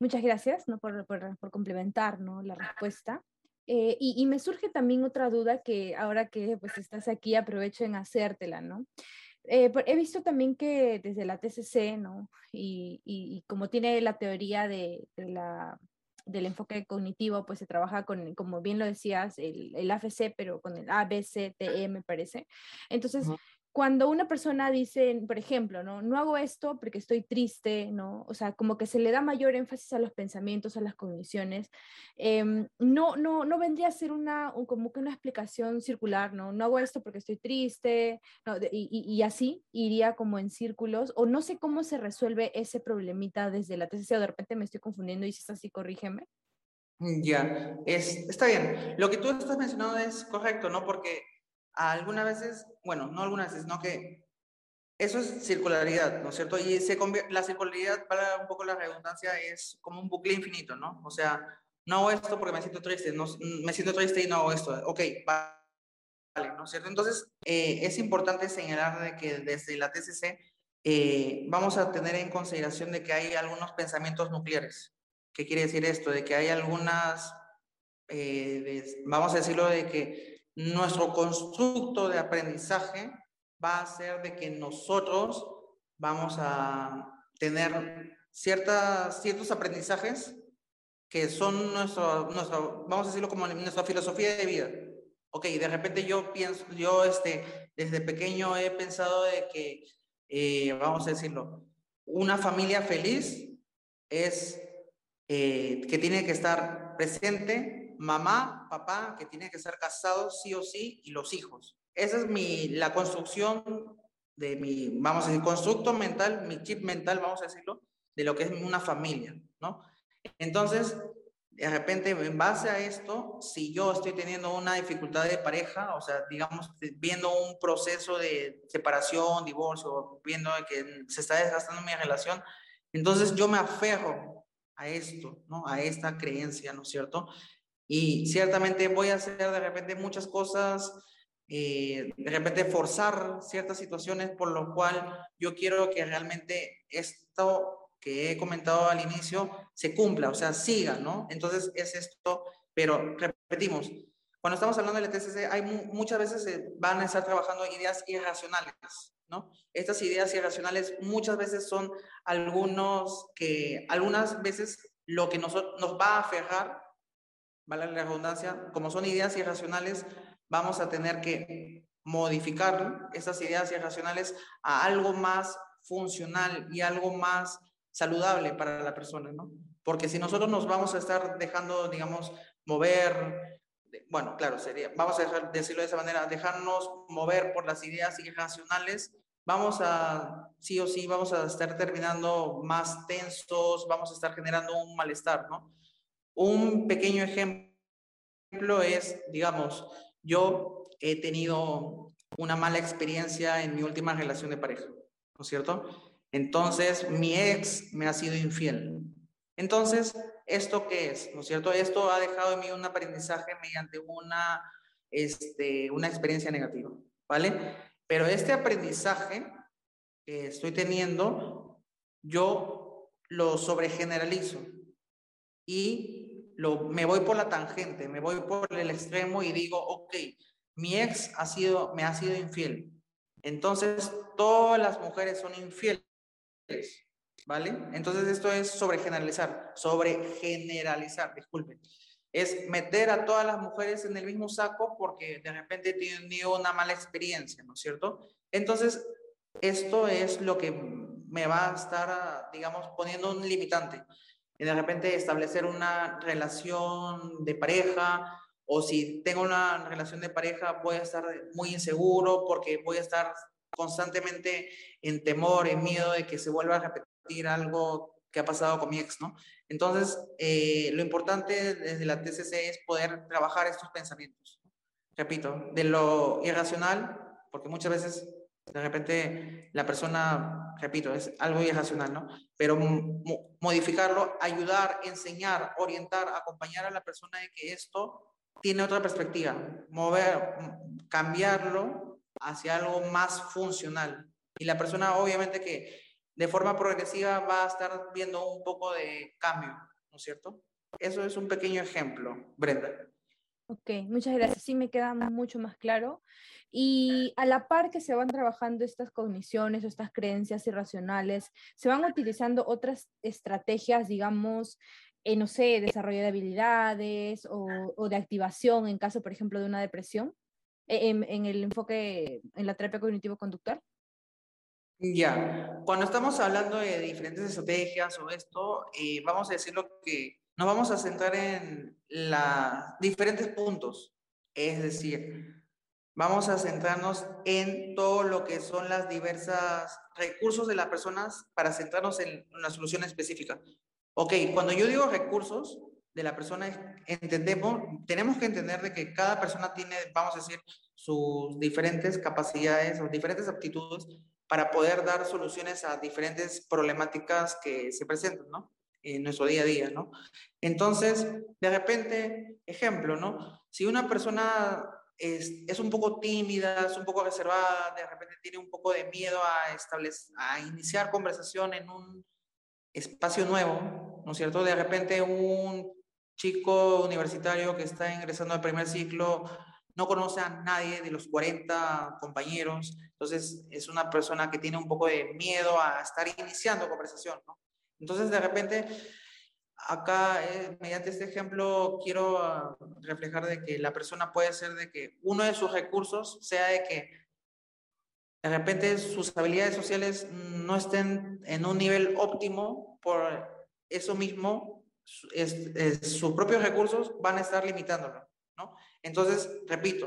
muchas gracias ¿no? por, por, por complementar ¿no? la respuesta. Eh, y, y, me surge también otra duda que ahora que pues estás aquí aprovecho en hacértela, ¿no? Eh, he visto también que desde la TCC, ¿no? Y, y, y como tiene la teoría de, de, la del enfoque cognitivo, pues se trabaja con, como bien lo decías, el, el AFC, pero con el ABCTE, me parece. Entonces, cuando una persona dice, por ejemplo, ¿no? no hago esto porque estoy triste, ¿no? O sea, como que se le da mayor énfasis a los pensamientos, a las cogniciones, em, no, no, no vendría a ser una, como que una explicación circular, ¿no? No hago esto porque estoy triste, y, y, así iría como en círculos, o no sé cómo se resuelve ese problemita desde la tesis, o de repente me estoy confundiendo y si es así, corrígeme. Ya, es, está bien. Lo que tú estás mencionando es correcto, ¿no? Porque algunas veces, bueno, no algunas veces, sino que eso es circularidad, ¿no es cierto? Y se la circularidad, para un poco la redundancia, es como un bucle infinito, ¿no? O sea, no hago esto porque me siento triste, no, me siento triste y no hago esto. Ok, vale, ¿no es cierto? Entonces, eh, es importante señalar de que desde la TCC eh, vamos a tener en consideración de que hay algunos pensamientos nucleares. ¿Qué quiere decir esto? De que hay algunas, eh, vamos a decirlo, de que nuestro constructo de aprendizaje va a ser de que nosotros vamos a tener ciertas, ciertos aprendizajes que son nuestro, nuestro, vamos a decirlo como nuestra filosofía de vida. Ok, de repente yo pienso, yo este, desde pequeño he pensado de que, eh, vamos a decirlo, una familia feliz es eh, que tiene que estar presente mamá, papá, que tiene que ser casado sí o sí, y los hijos. Esa es mi, la construcción de mi, vamos a decir, constructo mental, mi chip mental, vamos a decirlo, de lo que es una familia, ¿no? Entonces, de repente, en base a esto, si yo estoy teniendo una dificultad de pareja, o sea, digamos, viendo un proceso de separación, divorcio, viendo que se está desgastando mi relación, entonces yo me aferro a esto, ¿no? A esta creencia, ¿no es cierto? Y ciertamente voy a hacer de repente muchas cosas, eh, de repente forzar ciertas situaciones por lo cual yo quiero que realmente esto que he comentado al inicio se cumpla, o sea, siga, ¿no? Entonces es esto, pero repetimos, cuando estamos hablando del TCC, hay muchas veces van a estar trabajando ideas irracionales, ¿no? Estas ideas irracionales muchas veces son algunos que, algunas veces lo que nos, nos va a aferrar vale la redundancia, como son ideas irracionales, vamos a tener que modificar esas ideas irracionales a algo más funcional y algo más saludable para la persona, ¿no? Porque si nosotros nos vamos a estar dejando, digamos, mover, bueno, claro, sería, vamos a decirlo de esa manera, dejarnos mover por las ideas irracionales, vamos a, sí o sí, vamos a estar terminando más tensos, vamos a estar generando un malestar, ¿no? Un pequeño ejemplo es, digamos, yo he tenido una mala experiencia en mi última relación de pareja, ¿no es cierto? Entonces, mi ex me ha sido infiel. Entonces, ¿esto qué es? ¿No es cierto? Esto ha dejado en mí un aprendizaje mediante una, este, una experiencia negativa, ¿vale? Pero este aprendizaje que estoy teniendo, yo lo sobregeneralizo y me voy por la tangente, me voy por el extremo y digo, ok, mi ex ha sido, me ha sido infiel. Entonces, todas las mujeres son infieles, ¿vale? Entonces, esto es sobre generalizar, sobre generalizar, disculpen. Es meter a todas las mujeres en el mismo saco porque de repente tienen una mala experiencia, ¿no es cierto? Entonces, esto es lo que me va a estar, digamos, poniendo un limitante y de repente establecer una relación de pareja o si tengo una relación de pareja voy a estar muy inseguro porque voy a estar constantemente en temor, en miedo de que se vuelva a repetir algo que ha pasado con mi ex, ¿no? Entonces, eh, lo importante desde la TCC es poder trabajar estos pensamientos. Repito, de lo irracional, porque muchas veces de repente la persona, repito, es algo irracional, ¿no? Pero modificarlo, ayudar, enseñar, orientar, acompañar a la persona de que esto tiene otra perspectiva, mover, cambiarlo hacia algo más funcional. Y la persona obviamente que de forma progresiva va a estar viendo un poco de cambio, ¿no es cierto? Eso es un pequeño ejemplo, Brenda. Ok, muchas gracias. Sí, me queda mucho más claro. Y a la par que se van trabajando estas cogniciones o estas creencias irracionales, se van utilizando otras estrategias, digamos, eh, no sé, desarrollo de habilidades o, de activación en caso, por ejemplo, de una depresión, e, en, el enfoque en la terapia cognitivo-conductual? Ya, cuando estamos hablando de diferentes estrategias o esto, eh, vamos a decir lo que nos vamos a centrar en los diferentes puntos. Es decir, vamos a centrarnos en todo lo que son las diversas recursos de las personas para centrarnos en una solución específica. Ok, cuando yo digo recursos de la persona, entendemos, tenemos que entender de que cada persona tiene, vamos a decir, sus diferentes capacidades o diferentes aptitudes para poder dar soluciones a diferentes problemáticas que se presentan, ¿no? En nuestro día a día, ¿no? Entonces, de repente, ejemplo, ¿no? Si una persona es, es, un poco tímida, es un poco reservada, de repente tiene un poco de miedo a, establecer, a iniciar conversación en un espacio nuevo, ¿no es cierto? De repente un chico universitario que está ingresando al primer ciclo no conoce a nadie de los 40 compañeros, entonces es una persona que tiene un poco de miedo a estar iniciando conversación, ¿no? Entonces de repente acá, eh, mediante este ejemplo, quiero ah, reflejar de que la persona puede ser de que uno de sus recursos sea de que de repente sus habilidades sociales no estén en un nivel óptimo, por eso mismo sus propios recursos van a estar limitándolo, ¿no? Entonces, repito,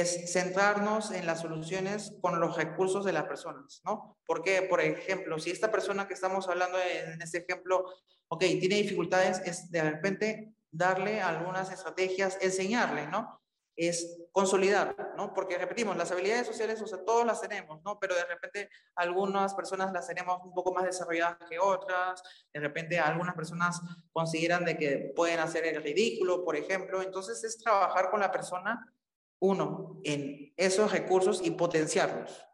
es centrarnos en las soluciones con los recursos de las personas, ¿no? Porque, por ejemplo, si esta persona que estamos hablando en este ejemplo ok, tiene dificultades, es de repente darle algunas estrategias, enseñarle, ¿no? Es consolidar, ¿no? Porque repetimos, las habilidades sociales, o sea, todos las tenemos, ¿no? Pero de repente algunas personas las tenemos un poco más desarrolladas que otras, de repente algunas personas consideran de que pueden hacer el ridículo, por ejemplo, entonces es trabajar con la persona, uno, en esos recursos y potenciarlos,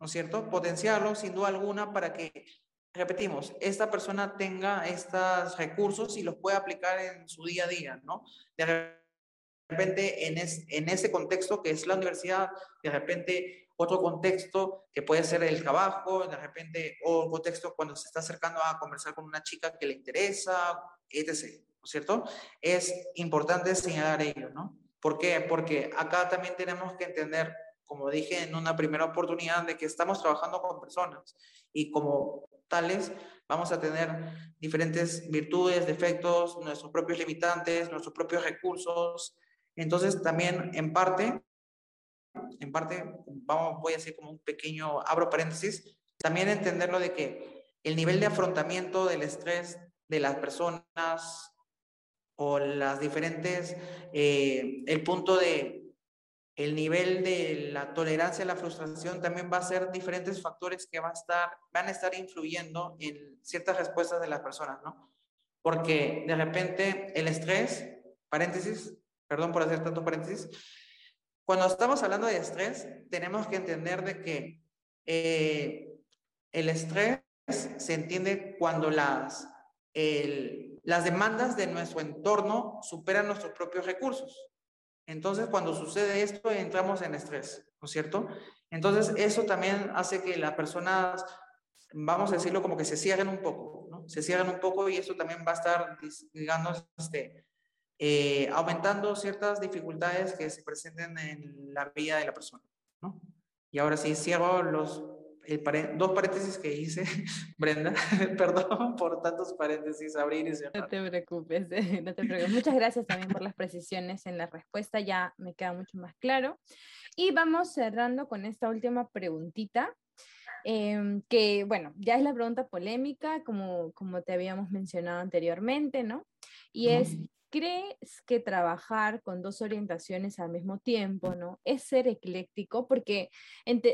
¿no es cierto? Potenciarlos sin duda alguna para que repetimos, esta persona tenga estos recursos y los pueda aplicar en su día a día, ¿no? De repente, en, en ese contexto que es la universidad, de repente otro contexto que puede ser el trabajo, de repente, o contexto cuando se está acercando a conversar con una chica que le interesa, etc., ¿no es cierto? Es importante señalar ello, ¿no? ¿Por qué? Porque acá también tenemos que entender, como dije en una primera oportunidad, de que estamos trabajando con personas y como tales, vamos a tener diferentes virtudes, defectos, nuestros propios limitantes, nuestros propios recursos. Entonces, también en parte, en parte, vamos, voy a hacer como un pequeño, abro paréntesis, también entenderlo de que el nivel de afrontamiento del estrés de las personas o las diferentes, eh, el punto de el nivel de la tolerancia a la frustración también va a ser diferentes factores que va a estar, van a estar influyendo en ciertas respuestas de las personas, ¿no? Porque de repente el estrés, paréntesis, perdón por hacer tanto paréntesis, cuando estamos hablando de estrés, tenemos que entender de que eh, el estrés se entiende cuando las, las demandas de nuestro entorno superan nuestros propios recursos. Entonces, cuando sucede esto, entramos en estrés, ¿no es cierto? Entonces, eso también hace que las personas, vamos a decirlo como que se cierren un poco, ¿no? Se cierren un poco y eso también va a estar, digamos, este, eh, aumentando ciertas dificultades que se presenten en la vida de la persona, ¿no? Y ahora sí, cierro los dos paréntesis que hice, [LAUGHS] Brenda, [LAUGHS] perdón por tantos paréntesis, abrir y cerrar. No te preocupes, [LAUGHS] no te preocupes. Muchas gracias también por las precisiones en la respuesta, ya me queda mucho más claro. Y vamos cerrando con esta última preguntita, em, que bueno, ya es la pregunta polémica, como, como te habíamos mencionado anteriormente, ¿no? Y es, ¿crees que trabajar con dos orientaciones al mismo tiempo, ¿no? Es ser ecléctico, porque,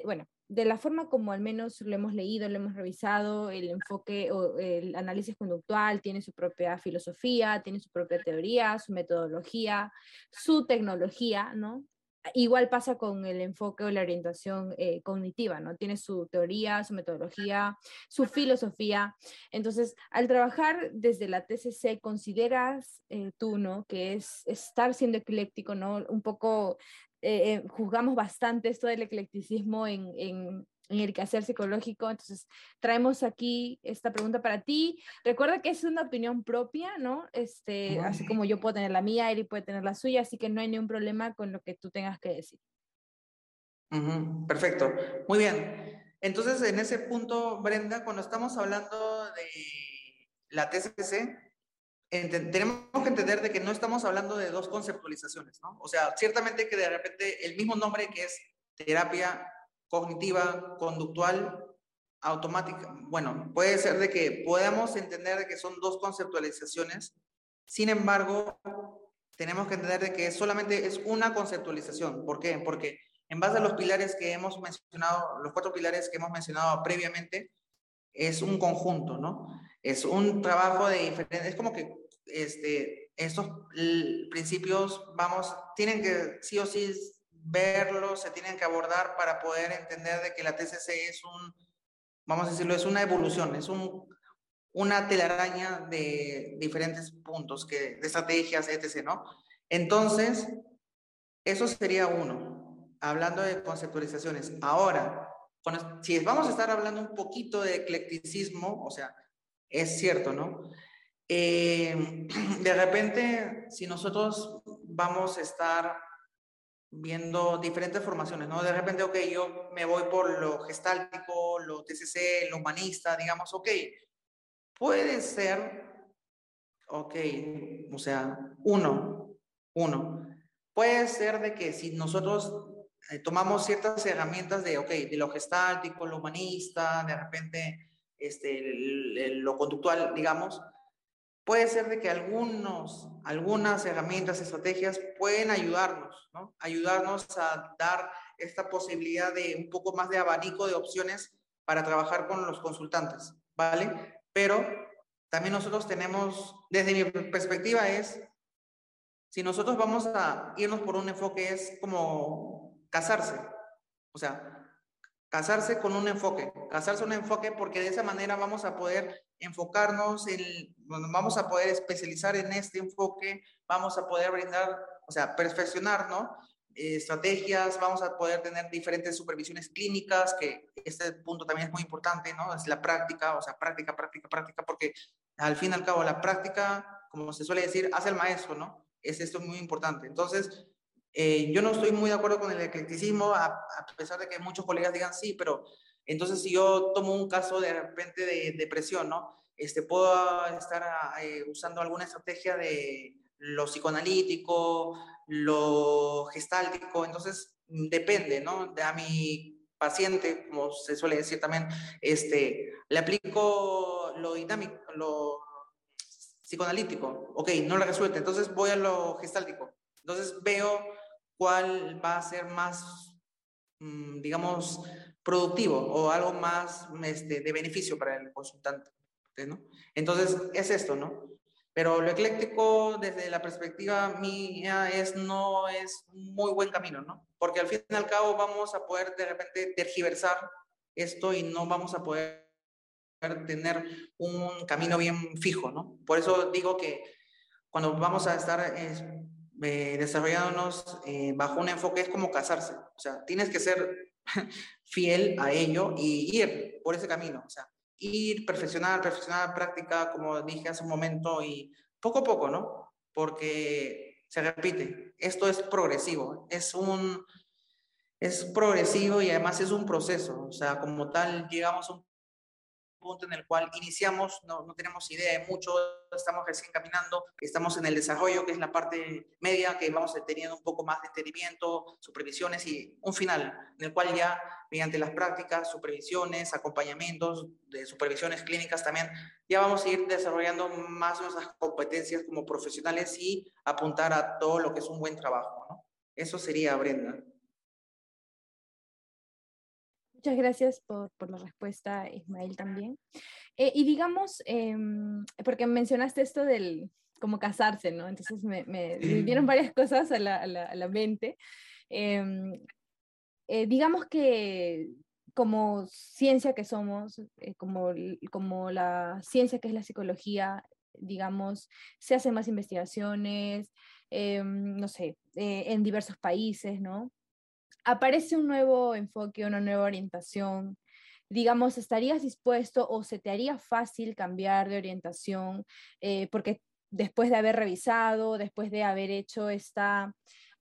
bueno, de la forma como al menos lo hemos leído, lo hemos revisado, el enfoque o el análisis conductual tiene su propia filosofía, tiene su propia teoría, su metodología, su tecnología, ¿no? Igual pasa con el enfoque o la orientación eh, cognitiva, ¿no? Tiene su teoría, su metodología, su filosofía. Entonces, al trabajar desde la TCC, ¿consideras eh, tú, ¿no? Que es estar siendo ecléctico, ¿no? Un poco eh, juzgamos bastante esto del eclecticismo en, en el quehacer psicológico. Entonces, traemos aquí esta pregunta para ti. Recuerda que es una opinión propia, ¿no? Este, así como yo puedo tener la mía, Eri puede tener la suya, así que no hay ningún problema con lo que tú tengas que decir. Perfecto. Muy bien. Entonces, en ese punto, Brenda, cuando estamos hablando de la TCC, tenemos que entender de que no estamos hablando de dos conceptualizaciones, ¿no? O sea, ciertamente que de repente el mismo nombre que es terapia cognitiva, conductual, automática, bueno, puede ser de que podamos entender que son dos conceptualizaciones, sin embargo, tenemos que entender de que solamente es una conceptualización. ¿Por qué? Porque en base a los pilares que hemos mencionado, los cuatro pilares que hemos mencionado previamente, es un conjunto, ¿no? Es un trabajo de diferentes, es como que este, estos principios, vamos, tienen que sí o sí verlos, se tienen que abordar para poder entender de que la TCC es un, vamos a decirlo, es una evolución, es un, una telaraña de diferentes puntos, que, de estrategias, etc., ¿no? Entonces, eso sería uno, hablando de conceptualizaciones. Ahora, si vamos a estar hablando un poquito de eclecticismo, o sea, es cierto, ¿no? Eh, [CLEARS THROAT] de repente, si nosotros vamos a estar viendo diferentes formaciones, ¿no? De repente, ok, yo me voy por lo gestáltico, lo TCC, lo humanista, digamos, ok, puede ser, ok, o sea, uno, uno, puede ser de que si nosotros eh, tomamos ciertas herramientas de, ok, de lo gestáltico, lo humanista, de repente, este, lo conductual, digamos, puede ser de que algunos, algunas herramientas, estrategias pueden ayudarnos, ¿no? Ayudarnos a dar esta posibilidad de un poco más de abanico de opciones para trabajar con los consultantes, ¿vale? Pero también nosotros tenemos, desde mi perspectiva es, si nosotros vamos a irnos por un enfoque es como casarse, o sea, casarse con un enfoque, casarse un enfoque porque de esa manera vamos a poder enfocarnos, en, vamos a poder especializar en este enfoque, vamos a poder brindar, o sea, perfeccionar, ¿no? estrategias, vamos a poder tener diferentes supervisiones clínicas, que este punto también es muy importante, ¿no? Es la práctica, o sea, práctica, práctica, práctica, porque al fin y al cabo la práctica, como se suele decir, hace el maestro, ¿no? Es esto muy importante. Entonces, eh, yo no estoy muy de acuerdo con el eclecticismo, a, pesar de que muchos colegas digan sí, pero entonces si yo tomo un caso de repente de depresión, ¿no? Este, puedo estar eh, usando alguna estrategia de lo psicoanalítico, lo gestáltico, entonces mm, depende, ¿no? De a mi paciente, como se suele decir también, este, le aplico lo dinámico, lo psicoanalítico, ok, no lo resuelve, entonces voy a lo gestáltico. Entonces veo cuál va a ser más, mm, digamos, productivo o algo más este, de beneficio para el consultante. ¿no? Entonces, es esto, ¿no? Pero lo ecléctico, desde la perspectiva mía, es, no es muy buen camino, ¿no? Porque al fin y al cabo vamos a poder de repente tergiversar esto y no vamos a poder tener un camino bien fijo, ¿no? Por eso digo que cuando vamos a estar eh, desarrollándonos eh, bajo un enfoque es como casarse. O sea, tienes que ser [LAUGHS] fiel a ello y ir por ese camino. O sea, ir, perfeccionar, perfeccionar práctica, como dije hace un momento, y poco a poco, ¿no? Porque se repite, esto es progresivo, es un, es progresivo y además es un proceso, o sea, como tal, llegamos a un punto en el cual iniciamos, no, no, tenemos idea de mucho, estamos recién caminando, estamos en el desarrollo, que es la parte media, que vamos teniendo un poco más de entendimiento, supervisiones y un final, en el cual ya mediante las prácticas, supervisiones, acompañamientos de supervisiones clínicas también, ya vamos a ir desarrollando más nuestras competencias como profesionales y apuntar a todo lo que es un buen trabajo. ¿no? Eso sería, Brenda. Muchas gracias por, por, la respuesta, Ismael, también. Eh, y digamos, em, porque mencionaste esto del como casarse, ¿no? Entonces me, me vinieron [CLEARS THROAT] varias cosas a la, a la, a la mente. Em, eh, digamos que como ciencia que somos, eh, como, como la ciencia que es la psicología, digamos, se hacen más investigaciones, em, no sé, en diversos países, ¿no? Aparece un nuevo enfoque, una nueva orientación, digamos, ¿estarías dispuesto o se te haría fácil cambiar de orientación? Eh, porque después de haber revisado, después de haber hecho esta,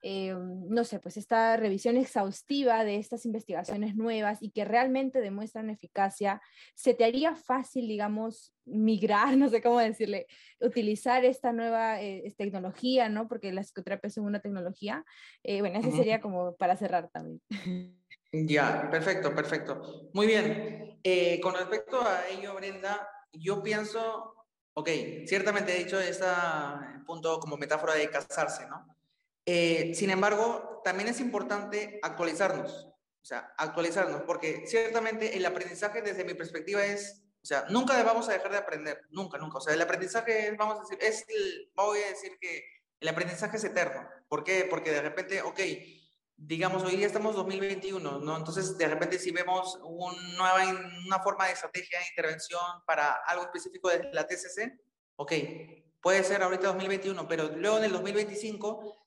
eh, no sé, pues esta revisión exhaustiva de estas investigaciones nuevas y que realmente demuestran eficacia, ¿se te haría fácil, digamos, migrar, [LAUGHS] no sé cómo decirle, utilizar esta nueva eh, tecnología, ¿no? Porque la psicoterapia es una tecnología. bueno, ese sería como para cerrar también. [LAUGHS] Ya, perfecto, perfecto. Muy bien. Eh, con respecto a ello, Brenda, yo pienso, ok, ciertamente he dicho este punto como metáfora de casarse, ¿no? Eh, sin embargo, también es importante actualizarnos, o sea, actualizarnos, porque ciertamente el aprendizaje desde mi perspectiva es, o sea, nunca vamos a dejar de aprender, nunca, nunca. O sea, el aprendizaje es, vamos a decir, es, voy a decir que el aprendizaje es eterno. ¿Por qué? Porque de repente, ok, digamos, hoy día estamos 2021, ¿no? Entonces, de repente, si vemos un nueva, una forma de estrategia de intervención para algo específico de la TCC, ok, puede ser ahorita 2021, pero luego en el 2025,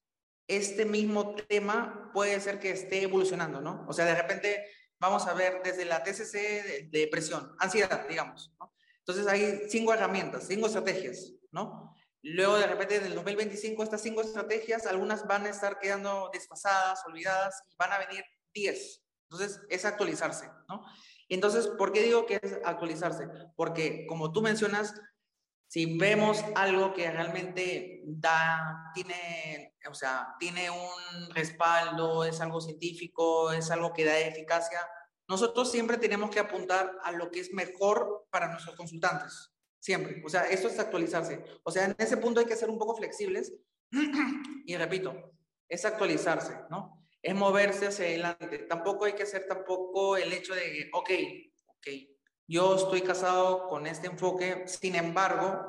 este mismo tema puede ser que esté evolucionando, ¿no? O sea, de repente vamos a ver desde la TCC de depresión, ansiedad, digamos, ¿no? Entonces, hay cinco herramientas, cinco estrategias, ¿no? Luego, de repente, en el 2025, estas cinco estrategias, algunas van a estar quedando desfasadas, olvidadas, y van a venir 10. Entonces, es actualizarse, ¿no? Entonces, ¿por qué digo que es actualizarse? Porque, como tú mencionas, si vemos algo que realmente da, tiene, o sea, tiene un respaldo, es algo científico, es algo que da eficacia, nosotros siempre tenemos que apuntar a lo que es mejor para nuestros consultantes. Siempre. O sea, esto es actualizarse. O sea, en ese punto hay que ser un poco flexibles. [CLEARS THROAT] y repito, es actualizarse, ¿no? Es moverse hacia adelante. Tampoco hay que hacer tampoco el hecho de, ok, ok, yo estoy casado con este enfoque, sin embargo,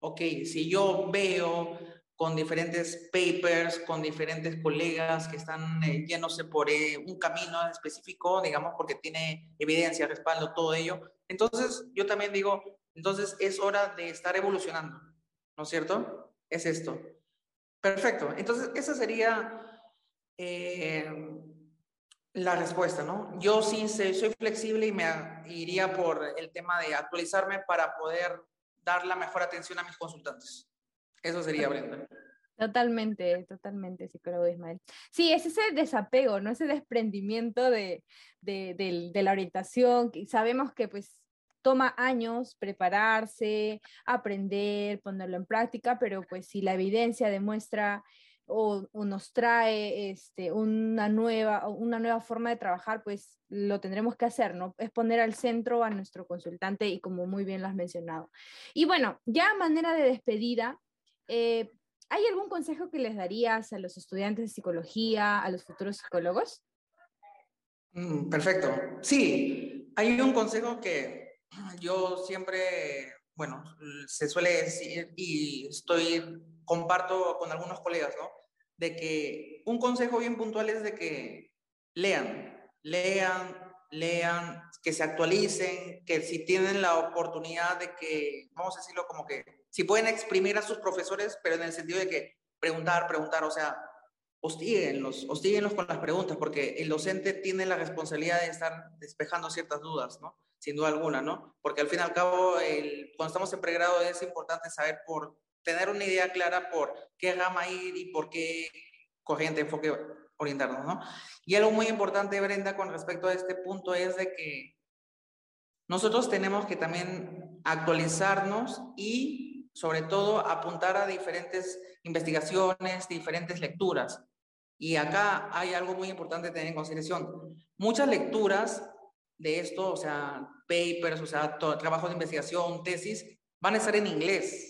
ok, si yo veo con diferentes papers, con diferentes colegas que están eh, yéndose por eh, un camino específico, digamos, porque tiene evidencia, respaldo, todo ello. Entonces, yo también digo, entonces es hora de estar evolucionando, ¿no es cierto? Es esto. Perfecto. Entonces esa sería eh, la respuesta, ¿no? Yo sí soy flexible y me iría por el tema de actualizarme para poder dar la mejor atención a mis consultantes. Eso sería, Brenda. Totalmente, totalmente, psicólogo Ismael. Sí, es ese desapego, ¿no? Ese desprendimiento de, de, de la orientación. Sabemos que pues toma años prepararse, aprender, ponerlo en práctica, pero pues si la evidencia demuestra o, nos trae este, una, nueva, una nueva forma de trabajar, pues lo tendremos que hacer, ¿no? Es poner al centro a nuestro consultante y como muy bien lo has mencionado. Y bueno, ya a manera de despedida, eh, ¿hay algún consejo que les darías a los estudiantes de psicología, a los futuros psicólogos? Mm, perfecto. Sí, hay un consejo que yo siempre, bueno, se suele decir y estoy, comparto con algunos colegas, ¿no? De que un consejo bien puntual es de que lean, lean, lean, que se actualicen, que si tienen la oportunidad de que, vamos a decirlo como que, si pueden exprimir a sus profesores, pero en el sentido de que preguntar, preguntar, o sea, hostíguenlos, hostíguenlos con las preguntas, porque el docente tiene la responsabilidad de estar despejando ciertas dudas, ¿no? sin duda alguna, ¿no? Porque al fin y al cabo, cuando estamos en pregrado es importante saber por, tener una idea clara por qué rama ir y por qué corriente, enfoque orientarnos, ¿no? Y algo muy importante, Brenda, con respecto a este punto es de que nosotros tenemos que también actualizarnos y sobre todo apuntar a diferentes investigaciones, diferentes lecturas. Y acá hay algo muy importante tener en consideración. Muchas lecturas de esto, o sea, papers, o sea, trabajos de investigación, tesis, van a estar en inglés.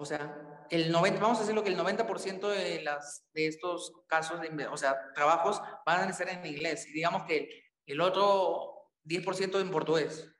O sea, el 90, vamos a decirlo que el 90% de, las, de estos casos, de, o sea, trabajos van a estar en inglés. Y digamos que el otro 10% en portugués.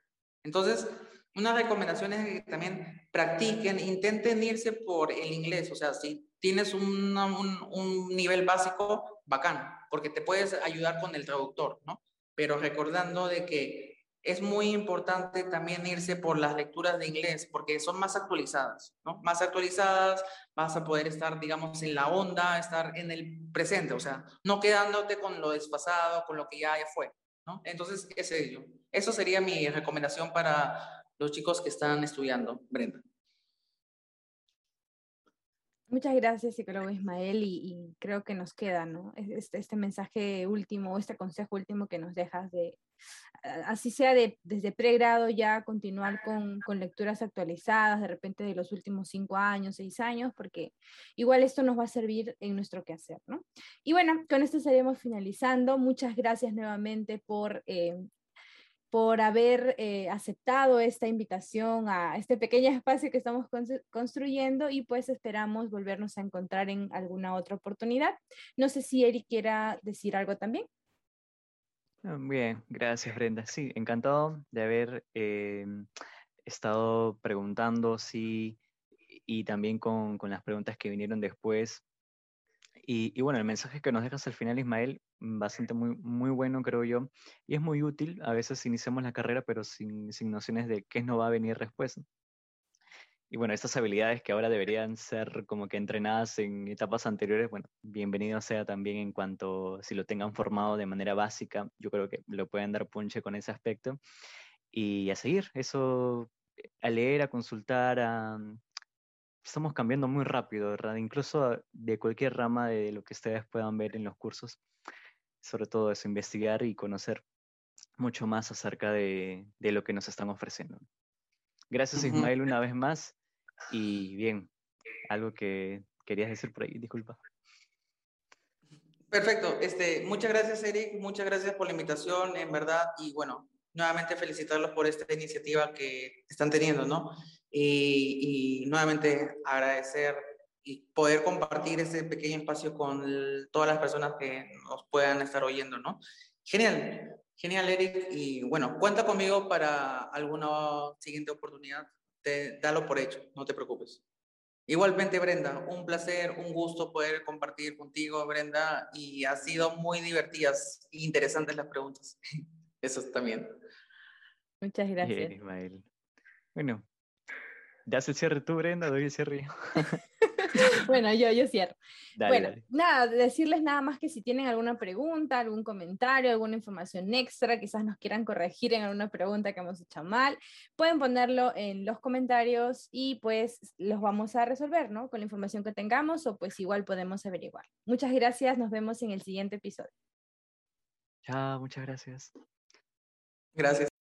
Entonces, una recomendación es que también practiquen, intenten irse por el inglés. O sea, si tienes un, un, un nivel básico, bacán, porque te puedes ayudar con el traductor, ¿no? pero recordando de que es muy importante también irse por las lecturas de inglés, porque son más actualizadas, ¿no? Más actualizadas, vas a poder estar, digamos, en la onda, estar en el presente, o sea, no quedándote con lo desfasado, con lo que ya, fue, ¿no? Entonces, ese, eso sería mi recomendación para los chicos que están estudiando, Brenda. Muchas gracias, psicólogo Ismael, y, creo que nos queda, ¿no? Este, este mensaje último, este consejo último que nos dejas de, así sea de, desde pregrado ya continuar con, con, lecturas actualizadas, de repente de los últimos cinco años, seis años, porque igual esto nos va a servir en nuestro quehacer, ¿no? Y bueno, con esto estaríamos finalizando. Muchas gracias nuevamente por eh, por haber eh, aceptado esta invitación a este pequeño espacio que estamos construyendo y pues esperamos volvernos a encontrar en alguna otra oportunidad. No sé si Eric quiera decir algo también. Ah, bien, gracias Brenda. Sí, encantado de haber eh, estado preguntando, sí, y también con, con las preguntas que vinieron después. Y, bueno, el mensaje que nos dejas al final, Ismael, Mm, bastante muy, muy bueno, creo yo, y es muy útil. A veces iniciamos la carrera, pero sin, sin nociones de qué no va a venir después. Y bueno, estas habilidades que ahora deberían ser como que entrenadas en etapas anteriores, bueno, bienvenido sea también en cuanto si lo tengan formado de manera básica, yo creo que lo pueden dar punche con ese aspecto. Y a seguir, eso, a leer, a consultar, a, estamos cambiando muy rápido, ¿verdad? Incluso de cualquier rama de lo que ustedes puedan ver en los cursos sobre todo eso, investigar y conocer mucho más acerca de, lo que nos están ofreciendo. Gracias Ismael una vez más y bien, algo que querías decir por ahí, disculpa. Perfecto, este, muchas gracias Eric, muchas gracias por la invitación, en verdad, y bueno, nuevamente felicitarlos por esta iniciativa que están teniendo, ¿no? Y, y nuevamente agradecer y poder compartir ese pequeño espacio con todas las personas que nos puedan estar oyendo, ¿no? Genial, genial, Eric. Y bueno, cuenta conmigo para alguna siguiente oportunidad. Te, dalo por hecho, no te preocupes. Igualmente, Brenda, un placer, un gusto poder compartir contigo, Brenda, y ha sido muy divertidas e interesantes las preguntas. [LAUGHS] Eso también. Muchas gracias. Ismael. Bueno, das el cierre tú, Brenda, doy el cierre [LAUGHS] bueno, yo, yo cierro. [LAUGHS] bueno, nada, decirles nada más que si tienen alguna pregunta, algún comentario, alguna información extra, quizás nos quieran corregir en alguna pregunta que hemos hecho mal, pueden ponerlo en los comentarios y pues los vamos a resolver, ¿no? Con la información que tengamos o pues igual podemos averiguar. Muchas gracias, nos vemos en el siguiente episodio. Chao, muchas gracias. Gracias.